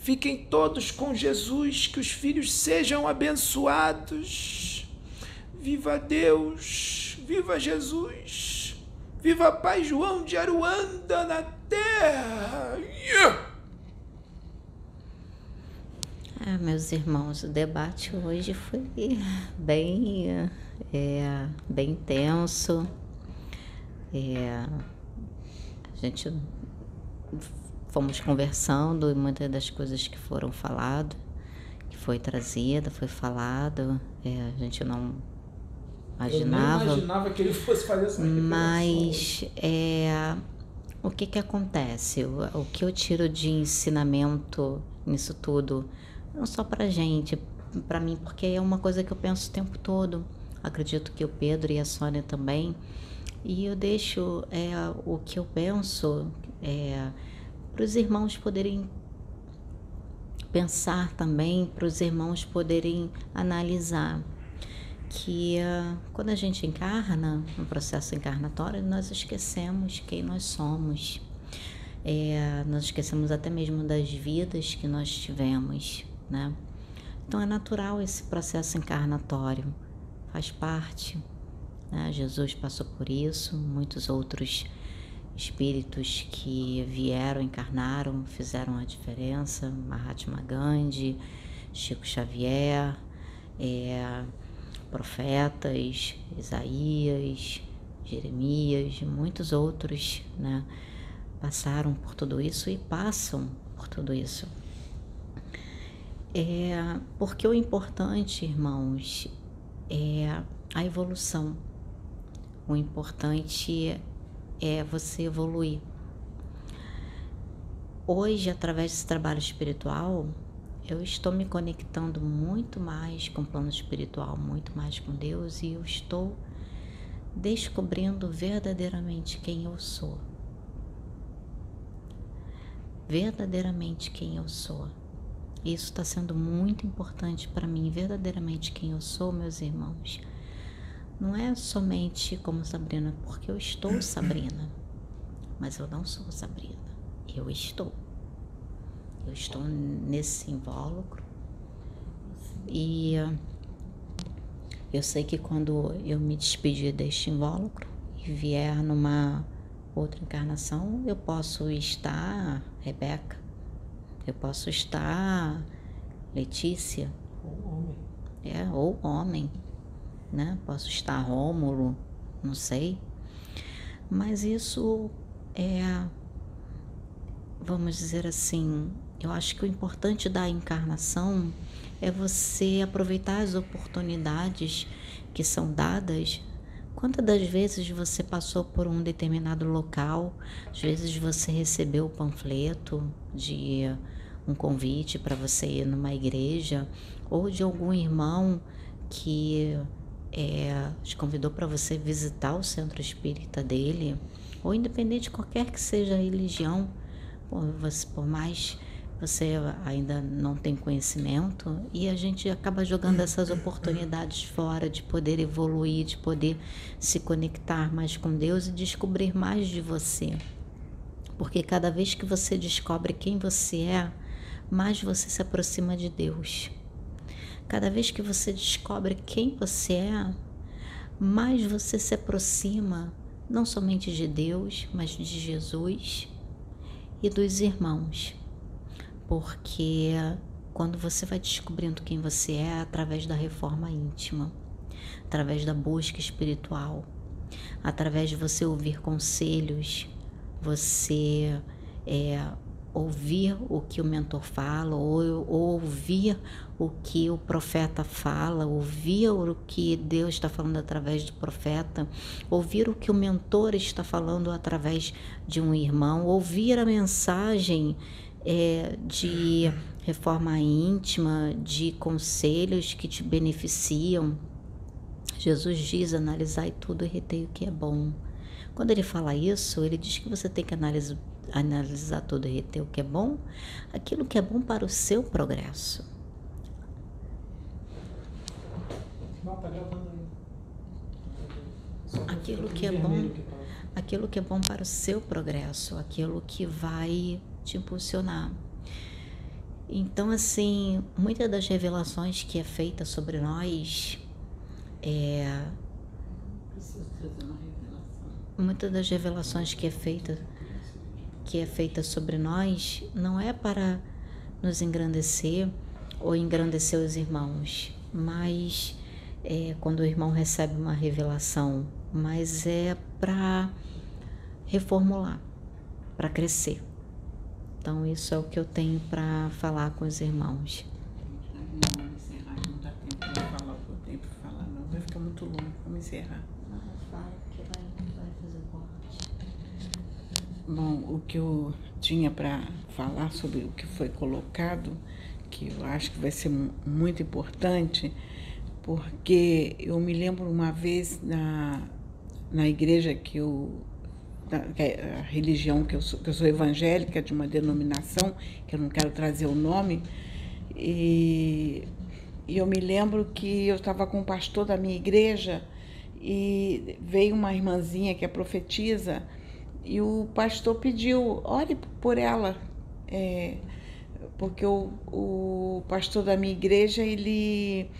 Fiquem todos com Jesus, que os filhos sejam abençoados. Viva Deus, viva Jesus, viva Pai João de Aruanda na terra. Yeah! Ah, meus irmãos, o debate hoje foi bem, é, bem intenso. É, a gente fomos conversando e muitas das coisas que foram falado, que foi trazida, foi falado, é, a gente não imaginava. Eu nem imaginava que ele fosse fazer essa Mas é, o que que acontece? O, o que eu tiro de ensinamento nisso tudo, não só pra gente, para mim, porque é uma coisa que eu penso o tempo todo. Acredito que o Pedro e a Sônia também e eu deixo é, o que eu penso é, para os irmãos poderem pensar também, para os irmãos poderem analisar que uh, quando a gente encarna, no processo encarnatório, nós esquecemos quem nós somos. É, nós esquecemos até mesmo das vidas que nós tivemos, né? Então é natural esse processo encarnatório, faz parte. Né? Jesus passou por isso, muitos outros espíritos que vieram, encarnaram, fizeram a diferença. Mahatma Gandhi, Chico Xavier, é, profetas, Isaías, Jeremias, muitos outros, né? Passaram por tudo isso e passam por tudo isso. É, porque o importante, irmãos, é a evolução. O importante é você evoluir. Hoje, através desse trabalho espiritual, eu estou me conectando muito mais com o plano espiritual, muito mais com Deus e eu estou descobrindo verdadeiramente quem eu sou. Verdadeiramente quem eu sou. Isso está sendo muito importante para mim, verdadeiramente quem eu sou, meus irmãos não é somente como Sabrina, porque eu estou Sabrina, mas eu não sou Sabrina, eu estou. eu estou nesse invólucro e eu sei que quando eu me despedir deste invólucro e vier numa outra encarnação, eu posso estar Rebeca, eu posso estar Letícia, Ou homem. é, ou homem, né? Posso estar Rômulo, não sei. Mas isso é, vamos dizer assim, eu acho que o importante da encarnação é você aproveitar as oportunidades que são dadas. Quantas das vezes você passou por um determinado local, às vezes você recebeu o panfleto de um convite para você ir numa igreja ou de algum irmão que é, te convidou para você visitar o centro espírita dele, ou independente de qualquer que seja a religião, por, você, por mais você ainda não tem conhecimento e a gente acaba jogando essas oportunidades fora de poder evoluir, de poder se conectar mais com Deus e descobrir mais de você. Porque cada vez que você descobre quem você é, mais você se aproxima de Deus. Cada vez que você descobre quem você é, mais você se aproxima não somente de Deus, mas de Jesus e dos irmãos porque quando você vai descobrindo quem você é através da reforma íntima, através da busca espiritual, através de você ouvir conselhos, você é, ouvir o que o mentor fala, ou, ou ouvir o que o profeta fala, ouvir o que Deus está falando através do profeta, ouvir o que o mentor está falando através de um irmão, ouvir a mensagem é, de reforma íntima, de conselhos que te beneficiam. Jesus diz: analisai tudo e retei o que é bom. Quando ele fala isso, ele diz que você tem que analisar, analisar tudo e reter o que é bom, aquilo que é bom para o seu progresso. Aquilo que é bom, aquilo que é bom para o seu progresso, aquilo que vai te impulsionar. Então, assim, muitas das revelações que é feita sobre nós é. Muitas das revelações que é feita que é feita sobre nós não é para nos engrandecer ou engrandecer os irmãos, mas é, quando o irmão recebe uma revelação, mas é para reformular, para crescer. Então, isso é o que eu tenho para falar com os irmãos. Vamos encerrar, não dá tempo de falar o para falar, não. Vai ficar muito longo, vamos encerrar. Bom, o que eu tinha para falar sobre o que foi colocado, que eu acho que vai ser mu- muito importante, porque eu me lembro uma vez na, na igreja que eu. da- é a religião que eu, sou, que eu sou evangélica, de uma denominação, que eu não quero trazer o nome, e, e eu me lembro que eu estava com o pastor da minha igreja e veio uma irmãzinha que é profetisa e o pastor pediu, ore por ela, é, porque o, o pastor da minha igreja, ele,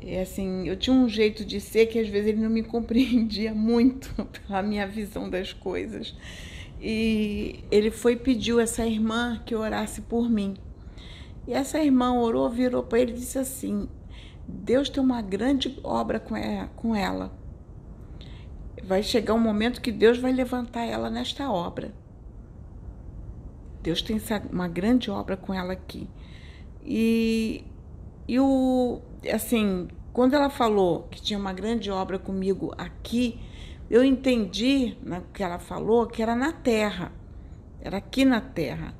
é assim, eu tinha um jeito de ser que às vezes ele não me compreendia muito pela minha visão das coisas. E ele foi pediu essa irmã que orasse por mim. E essa irmã orou, virou para ele e disse assim: Deus tem uma grande obra com ela. Vai chegar um momento que Deus vai levantar ela nesta obra. Deus tem uma grande obra com ela aqui. E, e o, assim, quando ela falou que tinha uma grande obra comigo aqui, eu entendi no que ela falou que era na terra, era aqui na terra.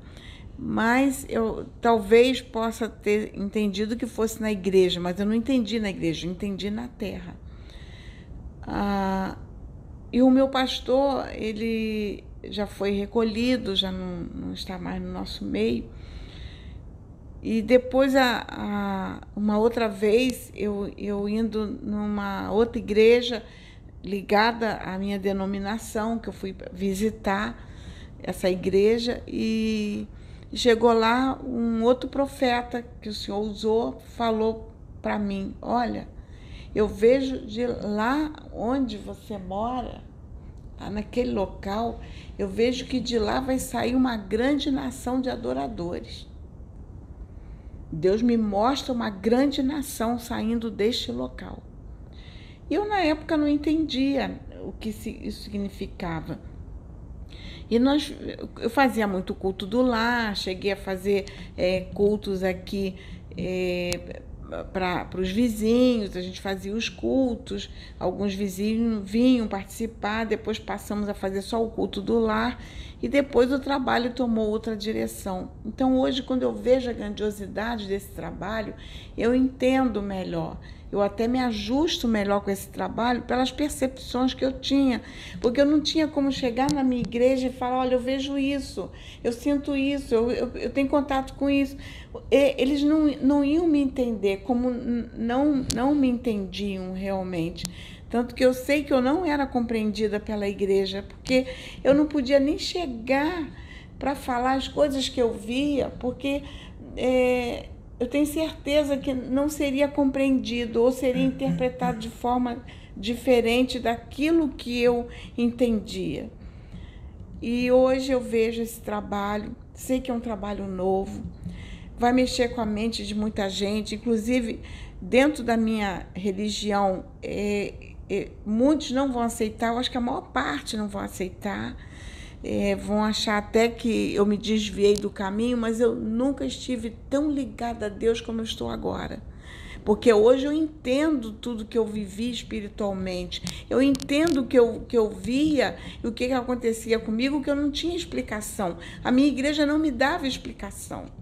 Mas eu talvez possa ter entendido que fosse na igreja, mas eu não entendi na igreja, eu entendi na terra. Ah, e o meu pastor, ele já foi recolhido, já não, não está mais no nosso meio. E depois, a, a- uma outra vez, eu, eu indo numa outra igreja ligada à minha denominação, que eu fui visitar essa igreja, e chegou lá um outro profeta que o Senhor usou, falou para mim: Olha, eu vejo de lá onde você mora, lá naquele local, eu vejo que de lá vai sair uma grande nação de adoradores. Deus me mostra uma grande nação saindo deste local. Eu, na época, não entendia o que isso significava. E nós, eu fazia muito culto do lar, cheguei a fazer é, cultos aqui é, para os vizinhos, a gente fazia os cultos, alguns vizinhos vinham participar, depois passamos a fazer só o culto do lar e depois o trabalho tomou outra direção. Então hoje, quando eu vejo a grandiosidade desse trabalho, eu entendo melhor eu até me ajusto melhor com esse trabalho pelas percepções que eu tinha, porque eu não tinha como chegar na minha igreja e falar: olha, eu vejo isso, eu sinto isso, eu, eu, eu tenho contato com isso. E, eles não, não iam me entender, como não, não me entendiam realmente. Tanto que eu sei que eu não era compreendida pela igreja, porque eu não podia nem chegar para falar as coisas que eu via, porque. É, eu tenho certeza que não seria compreendido ou seria interpretado de forma diferente daquilo que eu entendia. E hoje eu vejo esse trabalho, sei que é um trabalho novo, vai mexer com a mente de muita gente, inclusive dentro da minha religião, é, é, muitos não vão aceitar, eu acho que a maior parte não vão aceitar é, vão achar até que eu me desviei do caminho, mas eu nunca estive tão ligada a Deus como eu estou agora. Porque hoje eu entendo tudo que eu vivi espiritualmente. Eu entendo o que eu, que eu via e o que, que acontecia comigo, que eu não tinha explicação. A minha igreja não me dava explicação.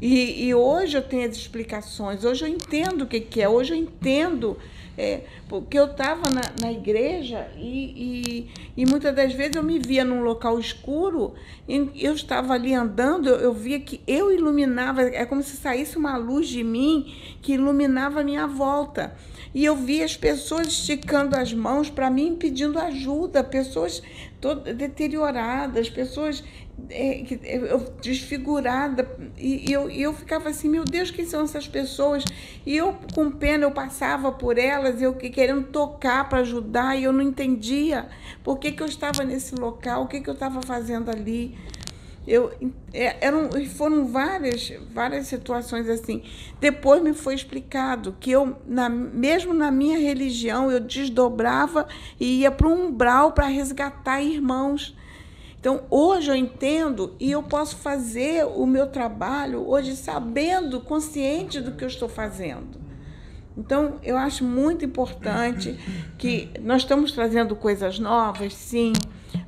E, e hoje eu tenho as explicações, hoje eu entendo o que, que é, hoje eu entendo é, porque eu estava na, na, igreja e, e, e, muitas das vezes eu me via num local escuro e eu estava ali andando, eu, eu via que eu iluminava, é como se saísse uma luz de mim que iluminava a minha volta. E eu via as pessoas esticando as mãos para mim pedindo ajuda, pessoas todas deterioradas, pessoas é, é desfigurada. E eu, eu ficava assim, meu Deus, quem são essas pessoas? E eu, com pena, eu passava por elas, eu querendo tocar para ajudar, e eu não entendia por que, que eu estava nesse local, o que, que eu estava fazendo ali. Eu, é, eram, foram várias, várias situações assim. Depois me foi explicado que eu, na, mesmo na minha religião, eu desdobrava e ia para um umbral para resgatar irmãos então, hoje eu entendo e eu posso fazer o meu trabalho hoje sabendo, consciente do que eu estou fazendo. Então, eu acho muito importante que nós estamos trazendo coisas novas, sim.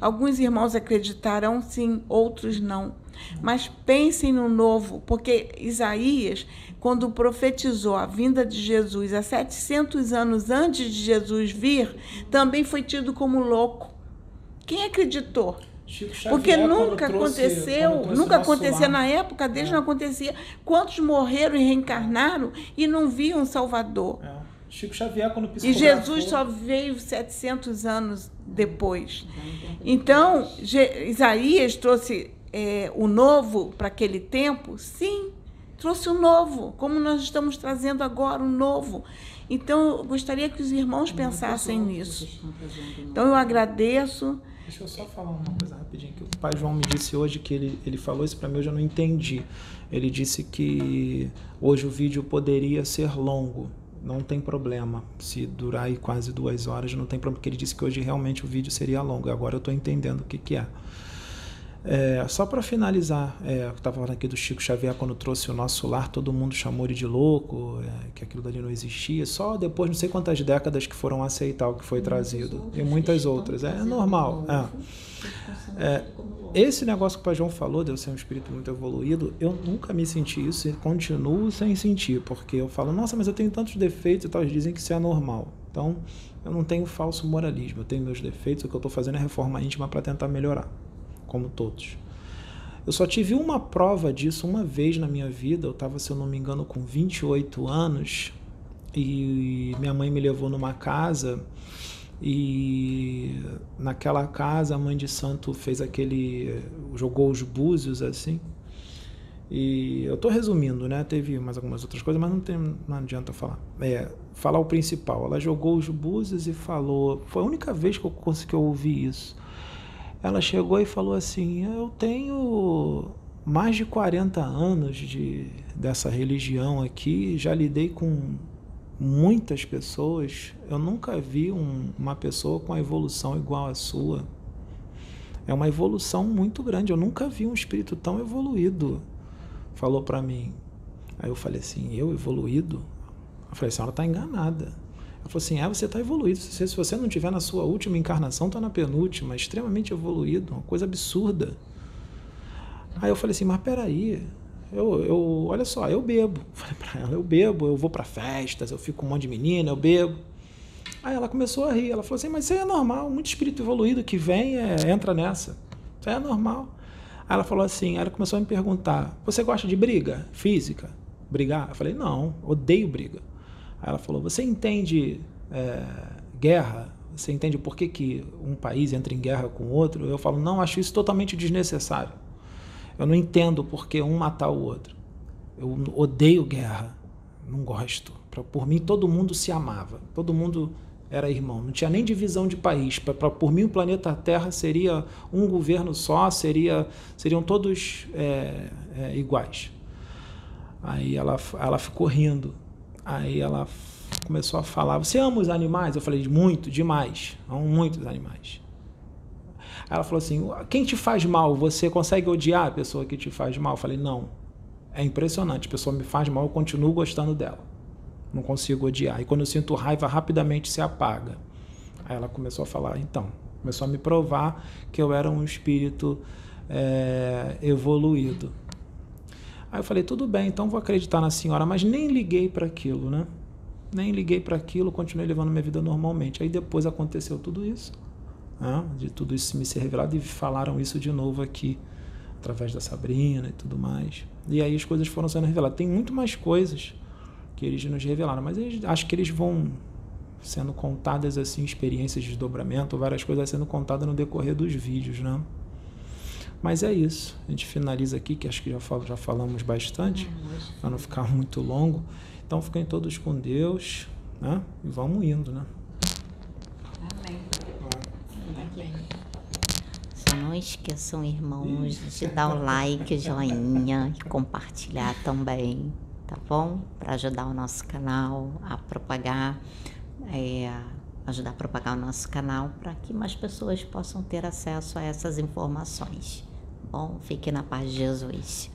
Alguns irmãos acreditarão, sim, outros não. Mas pensem no novo, porque Isaías, quando profetizou a vinda de Jesus há 700 anos antes de Jesus vir, também foi tido como louco. Quem acreditou? Porque nunca aconteceu, nunca acontecia na época deles, é. não acontecia. Quantos morreram e reencarnaram e não viam Salvador? É. Chico Xavier, quando E Jesus só veio 700 anos depois. Então, Isaías trouxe é, o novo para aquele tempo? Sim, trouxe o novo, como nós estamos trazendo agora o novo. Então, eu gostaria que os irmãos pensassem nisso. Então, eu agradeço. Deixa eu só falar uma coisa rapidinho que o pai João me disse hoje que ele, ele falou isso para mim eu já não entendi. Ele disse que hoje o vídeo poderia ser longo. Não tem problema. Se durar aí quase duas horas, não tem problema, porque ele disse que hoje realmente o vídeo seria longo. Agora eu estou entendendo o que, que é. É, só para finalizar, é, eu estava falando aqui do Chico Xavier quando trouxe o nosso lar, todo mundo chamou ele de louco, é, que aquilo dali não existia. Só depois, não sei quantas décadas que foram aceitar o que foi trazido. E muitas outras. É, normal. É. é. esse negócio que o Pai João falou, de eu ser um espírito muito evoluído, eu nunca me senti isso e continuo sem sentir, porque eu falo, nossa, mas eu tenho tantos defeitos e tal, eles dizem que isso é normal. Então, eu não tenho falso moralismo, eu tenho meus defeitos, o que eu estou fazendo é reforma íntima para tentar melhorar como todos. Eu só tive uma prova disso uma vez na minha vida. Eu estava, se eu não me engano, com 28 anos e minha mãe me levou numa casa E naquela casa a mãe de santo fez aquele. jogou os búzios assim. E eu estou resumindo, né? Teve mais algumas outras coisas, mas não, tem, não adianta falar. É, falar o principal. Ela jogou os búzios e falou. Foi a única vez que eu consegui ouvir isso. Ela chegou e falou assim: Eu tenho mais de 40 anos de, dessa religião aqui, já lidei com muitas pessoas, eu nunca vi um, uma pessoa com a evolução igual à sua. É uma evolução muito grande. Eu nunca vi um espírito tão evoluído. Falou para mim. Aí eu falei assim: eu evoluído? Eu falei: a senhora está enganada. Ela falou assim: é, você está evoluído. Se, você não tiver na sua última encarnação, está na penúltima. Extremamente evoluído. Uma coisa absurda. Aí eu falei assim: mas peraí. Eu, eu, olha só, eu bebo. Falei para ela, eu bebo, eu vou para festas, eu fico com um monte de menina, eu bebo. Aí ela começou a rir. Ela falou assim: Mas isso é normal. Muito espírito evoluído que vem é, entra nessa. Isso é normal. Aí ela falou assim: ela começou a me perguntar: Você gosta de briga física? Brigar? Eu falei: Não, odeio briga. Aí ela falou: Você entende é, guerra? Você entende por que, que um país entra em guerra com outro? Eu falo: Não, acho isso totalmente desnecessário. Eu não entendo por que um matar o outro. Eu odeio guerra. Não gosto. Por mim, todo mundo se amava. Todo mundo era irmão. Não tinha nem divisão de país. Pra, pra, por mim, o planeta Terra seria um governo só, seria, seriam todos é, é, iguais. Aí ela, ela ficou rindo. Aí ela começou a falar: Você ama os animais? Eu falei: Muito, demais. Amo muitos animais. Ela falou assim: quem te faz mal, você consegue odiar a pessoa que te faz mal? Eu falei: não. É impressionante, a pessoa me faz mal, eu continuo gostando dela. Não consigo odiar. E quando eu sinto raiva, rapidamente se apaga. Aí ela começou a falar: então, começou a me provar que eu era um espírito é, evoluído. Aí eu falei: tudo bem, então vou acreditar na senhora, mas nem liguei para aquilo, né? Nem liguei para aquilo, continuei levando minha vida normalmente. Aí depois aconteceu tudo isso né, de tudo isso me ser revelado e falaram isso de novo aqui através da Sabrina e tudo mais. E aí as coisas foram sendo reveladas. Tem muito mais coisas que eles nos revelaram, mas eles, acho que eles vão sendo contadas assim, experiências de desdobramento, várias coisas sendo contadas no decorrer dos vídeos, né? Mas é isso. A gente finaliza aqui, que acho que já, fal já falamos bastante, uhum. para não ficar muito longo. Então fiquem todos com Deus, né? E vamos indo, né? Só não esqueçam, irmãos, de dar o like, o joinha e compartilhar também, tá bom? Para ajudar o nosso canal a propagar, é, ajudar a propagar o nosso canal para que mais pessoas possam ter acesso a essas informações. Bom, fique na paz de Jesus.